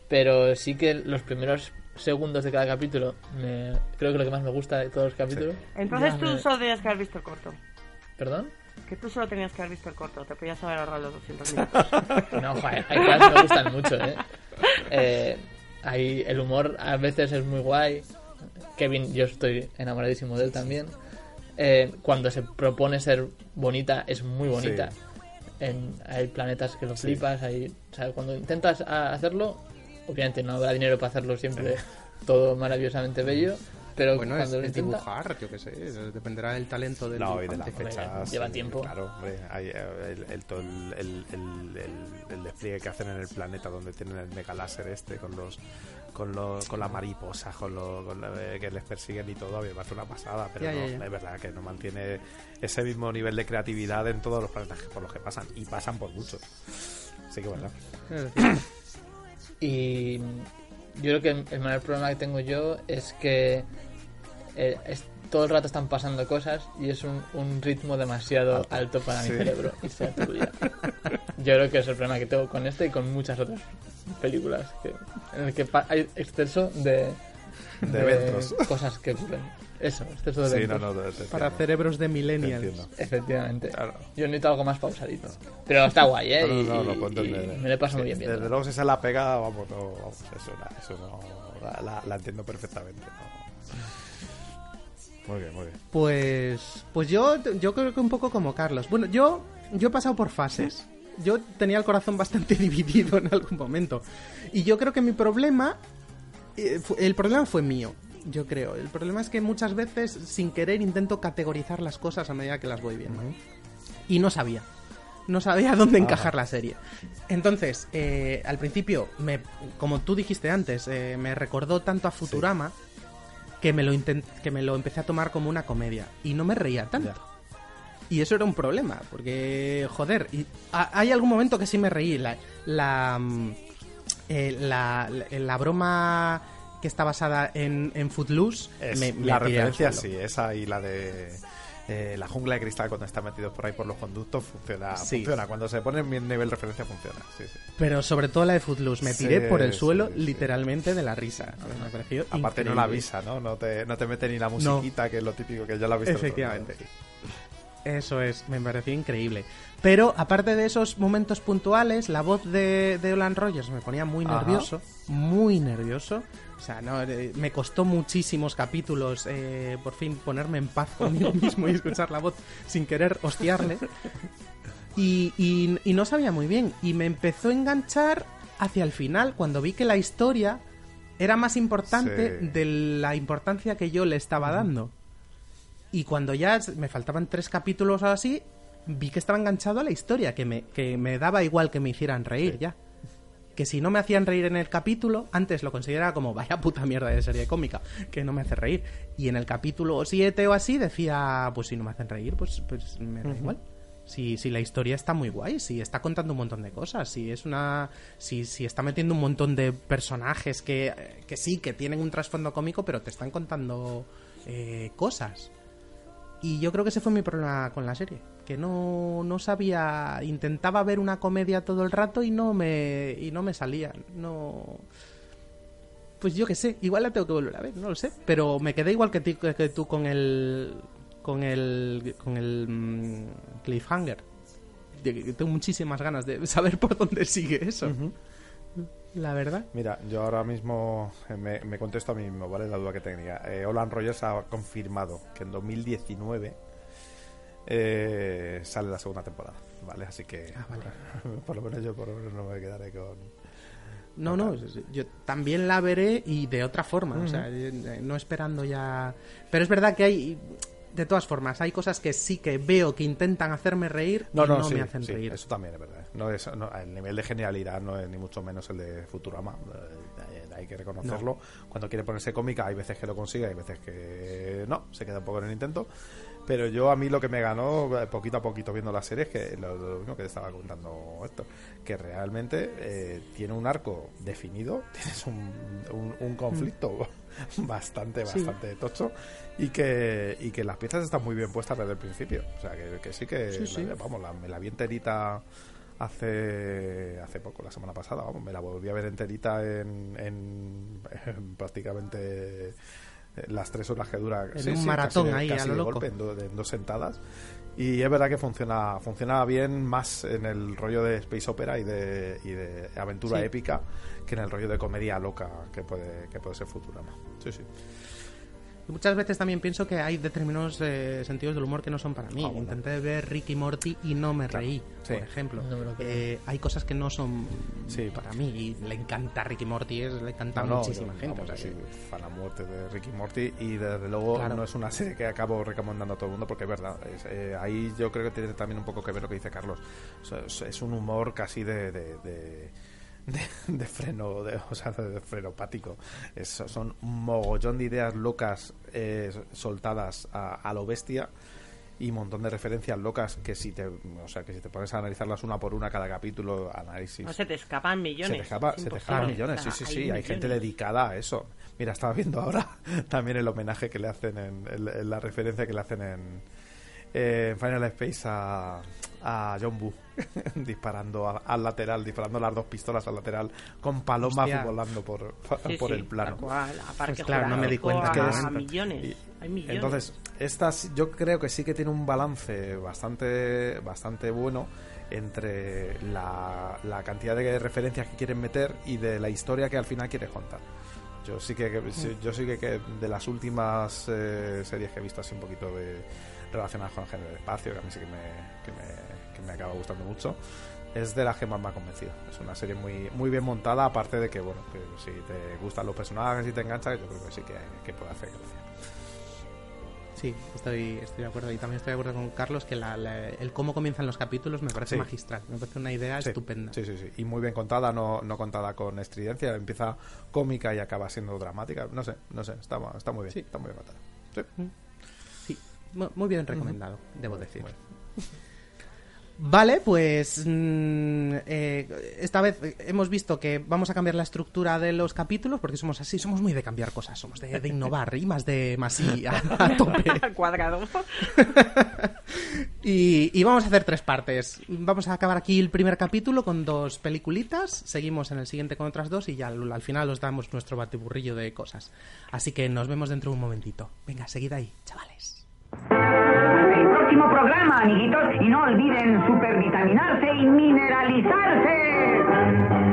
Pero sí que los primeros segundos de cada capítulo me, creo que lo que más me gusta de todos los capítulos. Entonces Ya tú me- solo tenías que haber visto el corto. ¿Perdón? Que tú solo tenías que haber visto el corto. Te podías haber ahorrado los 200 minutos. No, joder, hay cosas que me gustan mucho, ¿eh? Eh, hay, el humor a veces es muy guay. Kevin, yo estoy enamoradísimo de él también. Eh, cuando se propone ser bonita, es muy bonita. Sí. En, hay planetas que lo Sí. flipas. Hay, o sea, cuando intentas hacerlo, obviamente no habrá dinero para hacerlo siempre todo maravillosamente bello. Pero Bueno, es, cuando lo es intenta, dibujar, yo qué sé, dependerá del talento del No, y de las fechas. lleva tiempo. Claro, hombre, hay, eh, el, el, todo el, el, el- el- el despliegue que hacen en el planeta donde tienen el mega láser este con los con, los, con las mariposas, con lo, con lo, eh, que les persiguen y todo, a mí me parece una pasada, pero Ya, no, ya, ya. es verdad que no mantiene ese mismo nivel de creatividad en todos los planetas por los que pasan, y pasan por muchos. Así que bueno. Y yo creo que el mayor problema que tengo yo es que eh, es- todo el rato están pasando cosas y es un, un ritmo demasiado alto, para Sí. mi cerebro y se aturbia. Yo creo que es el problema que tengo con este y con muchas otras películas que, en el que hay exceso de, De eventos. cosas que ocurren. Eso, exceso de Sí, eventos. no, no, te- te Para entiendo. cerebros de millennials. Efectivamente. Yo necesito algo más pausadito. Pero está guay, ¿eh? No, no, Y- no, y- puedo y entender. me lo paso Sí, muy bien viendo. Desde luego, si se la pega, vamos, no, vamos eso, eso no, la, la- la entiendo perfectamente. Muy bien, muy bien. Pues, pues yo, yo creo que un poco como Carlos. Bueno, yo, yo he pasado por fases. Yo tenía el corazón bastante dividido en algún momento. Y yo creo que mi problema, eh, el problema fue mío. Yo creo. El problema es que muchas veces, sin querer, intento categorizar las cosas a medida que las voy viendo. Y no sabía. No sabía dónde encajar la serie. Entonces, eh, al principio, me, como tú dijiste antes, eh, me recordó tanto a Futurama que me, lo que me lo empecé a tomar como una comedia. Y no me reía tanto. Y eso era un problema, porque, joder, y ha- hay algún momento que sí me reí. La, la, mm, eh, la, la- la broma que está basada en, en Footloose Es me, me la referencia, sí, esa y la de eh, la jungla de cristal cuando está metido por ahí por los conductos funciona. Sí. Funciona. Cuando se pone en mi nivel de referencia funciona. Sí, sí. Pero sobre todo la de Footloose, me Sí, tiré por el sí, suelo sí. literalmente de la risa. Me pareció Aparte no la avisa, ¿no? No te, no te mete ni la musiquita, que es lo típico que ya la has visto. lados. Eso es, me pareció increíble. Pero aparte de esos momentos puntuales, la voz de, de Olan Rogers me ponía muy Ajá. nervioso, muy nervioso. O sea, no, eh, me costó muchísimos capítulos eh, por fin ponerme en paz conmigo mismo y escuchar la voz sin querer hostiarle. Y, y- y no sabía muy bien. Y me empezó a enganchar hacia el final, cuando vi que la historia era más importante Sí. de la importancia que yo le estaba dando. Y cuando ya me faltaban tres capítulos o así, vi que estaba enganchado a la historia, que me, que me daba igual que me hicieran reír ya. Que si no me hacían reír en el capítulo, antes lo consideraba como vaya puta mierda de serie cómica, que no me hace reír. Y en el capítulo 7 o así decía, pues si no me hacen reír, pues, pues me da igual. Si, si la historia está muy guay, si está contando un montón de cosas, si es una. Si, si está metiendo un montón de personajes que, que sí, que tienen un trasfondo cómico, pero te están contando eh, cosas. Y yo creo que ese fue mi problema con la serie. Que no, no sabía. Intentaba ver una comedia todo el rato y no me. y no me salía. No. Pues yo qué sé, igual la tengo que volver a ver, no lo sé. Pero me quedé igual que, que- tú con el. con el. con el. mm, cliffhanger. Tengo muchísimas ganas de saber por dónde sigue eso. La verdad. Mira, yo ahora mismo eh, me, me contesto a mí mismo, ¿vale? La duda que tenía. Eh, Olan Rogers ha confirmado que en 2019 eh, sale la segunda temporada, ¿vale? Así que Ah, vale. por lo menos yo por lo menos no me quedaré con... No, no, yo también la veré y de otra forma, o sea, eh, no esperando ya... Pero es verdad que hay, de todas formas, hay cosas que sí que veo que intentan hacerme reír No, y no, no sí, me hacen sí, reír. Eso también es verdad. No es, no, el nivel de genialidad no es ni mucho menos el de Futurama. eh, Hay que reconocerlo. Cuando quiere ponerse cómica, hay veces que lo consigue, hay veces que no, se queda un poco en el intento. Pero yo a mí lo que me ganó eh, poquito a poquito viendo la serie es que lo, lo mismo que te estaba contando esto, que realmente eh, tiene un arco definido, tienes un, un, un conflicto bastante, Sí. bastante tocho y que, y que las piezas están muy bien puestas desde el principio. O sea, que, que sí que, Sí, sí. la- vamos, la- me la vi enterita hace hace poco, la semana pasada, vamos, me la volví a ver enterita en, en- en prácticamente eh, las tres horas que dura. En un maratón casi ahí, a casi lo de loco. golpe, en, do- en dos sentadas. Y es verdad que funciona funciona bien más en el rollo de space opera y de, y de aventura Sí. épica que en el rollo de comedia loca que puede que puede ser Futurama. Sí, sí. Y muchas veces también pienso que hay determinados eh, sentidos del humor que no son para mí. Bueno. Intenté ver Ricky Morty y no me Claro, reí, sí. por ejemplo. No. Eh, hay cosas que no son Sí. para mí y le encanta Ricky Morty, es, le encanta No, muchísima yo, gente. vamos, o sea yo que- soy fan a muerte de Ricky Morty y desde luego Claro. no es una serie que acabo recomendando a todo el mundo porque es verdad. es, eh, ahí yo creo que tiene también un poco que ver lo que dice Carlos. O sea, es, es un humor casi de, de, de- de- de freno, de, o sea, de, frenopático. Es- son un mogollón de ideas locas eh, soltadas a, a lo bestia y un montón de referencias locas que si te o sea que si te pones a analizarlas una por una cada capítulo análisis No se te escapan millones. se te escapa, es se te imposible. escapan millones, sí, sí, sí. Hay, gente millones. dedicada a eso. Mira, estaba viendo ahora también el homenaje que le hacen en, en- en la referencia que le hacen en, eh, en Final Space a, a John Boo disparando a- al lateral, disparando las dos pistolas al lateral con palomas volando por, Sí, por sí, el plano. cual, Pues claro, no me di cuenta a, que a es- millones. Hay millones. Entonces, estas yo creo que sí que tiene un balance bastante, bastante bueno entre la, la cantidad de referencias que quieren meter y de la historia que al final quieres contar. Yo sí que, que- sí, yo sí que, que de las últimas eh, series que he visto así un poquito de relacionadas con el género del espacio, que a mí sí que me, que me, que me acaba gustando mucho, es de las que más me ha convencido. Es una serie muy, muy bien montada, aparte de que, bueno, que si te gustan los personajes y te enganchas, yo creo que sí que, que puede hacer gracia. Sí, estoy, estoy de acuerdo. Y también estoy de acuerdo con Carlos que la- la- el cómo comienzan los capítulos me parece Sí. magistral. Me parece una idea Sí, estupenda. Sí, sí, sí. Y muy bien contada, no, no contada con estridencia. Empieza cómica y acaba siendo dramática. No sé, no sé, está, está muy bien. Está muy bien contada. Sí. Sí, mu- muy bien recomendado, debo decir. Vale, pues mm, eh, esta vez hemos visto que vamos a cambiar la estructura de los capítulos porque somos así, somos muy de cambiar cosas, somos de, de innovar y más de más y a, a tope. Cuadrado. Y, y vamos a hacer tres partes. Vamos a acabar aquí el primer capítulo con dos peliculitas, seguimos en el siguiente con otras dos y ya al, al final os damos nuestro batiburrillo de cosas. Así que nos vemos dentro de un momentito. Venga, seguid ahí, chavales. El próximo programa, amiguitos, y no olviden supervitaminarse y mineralizarse.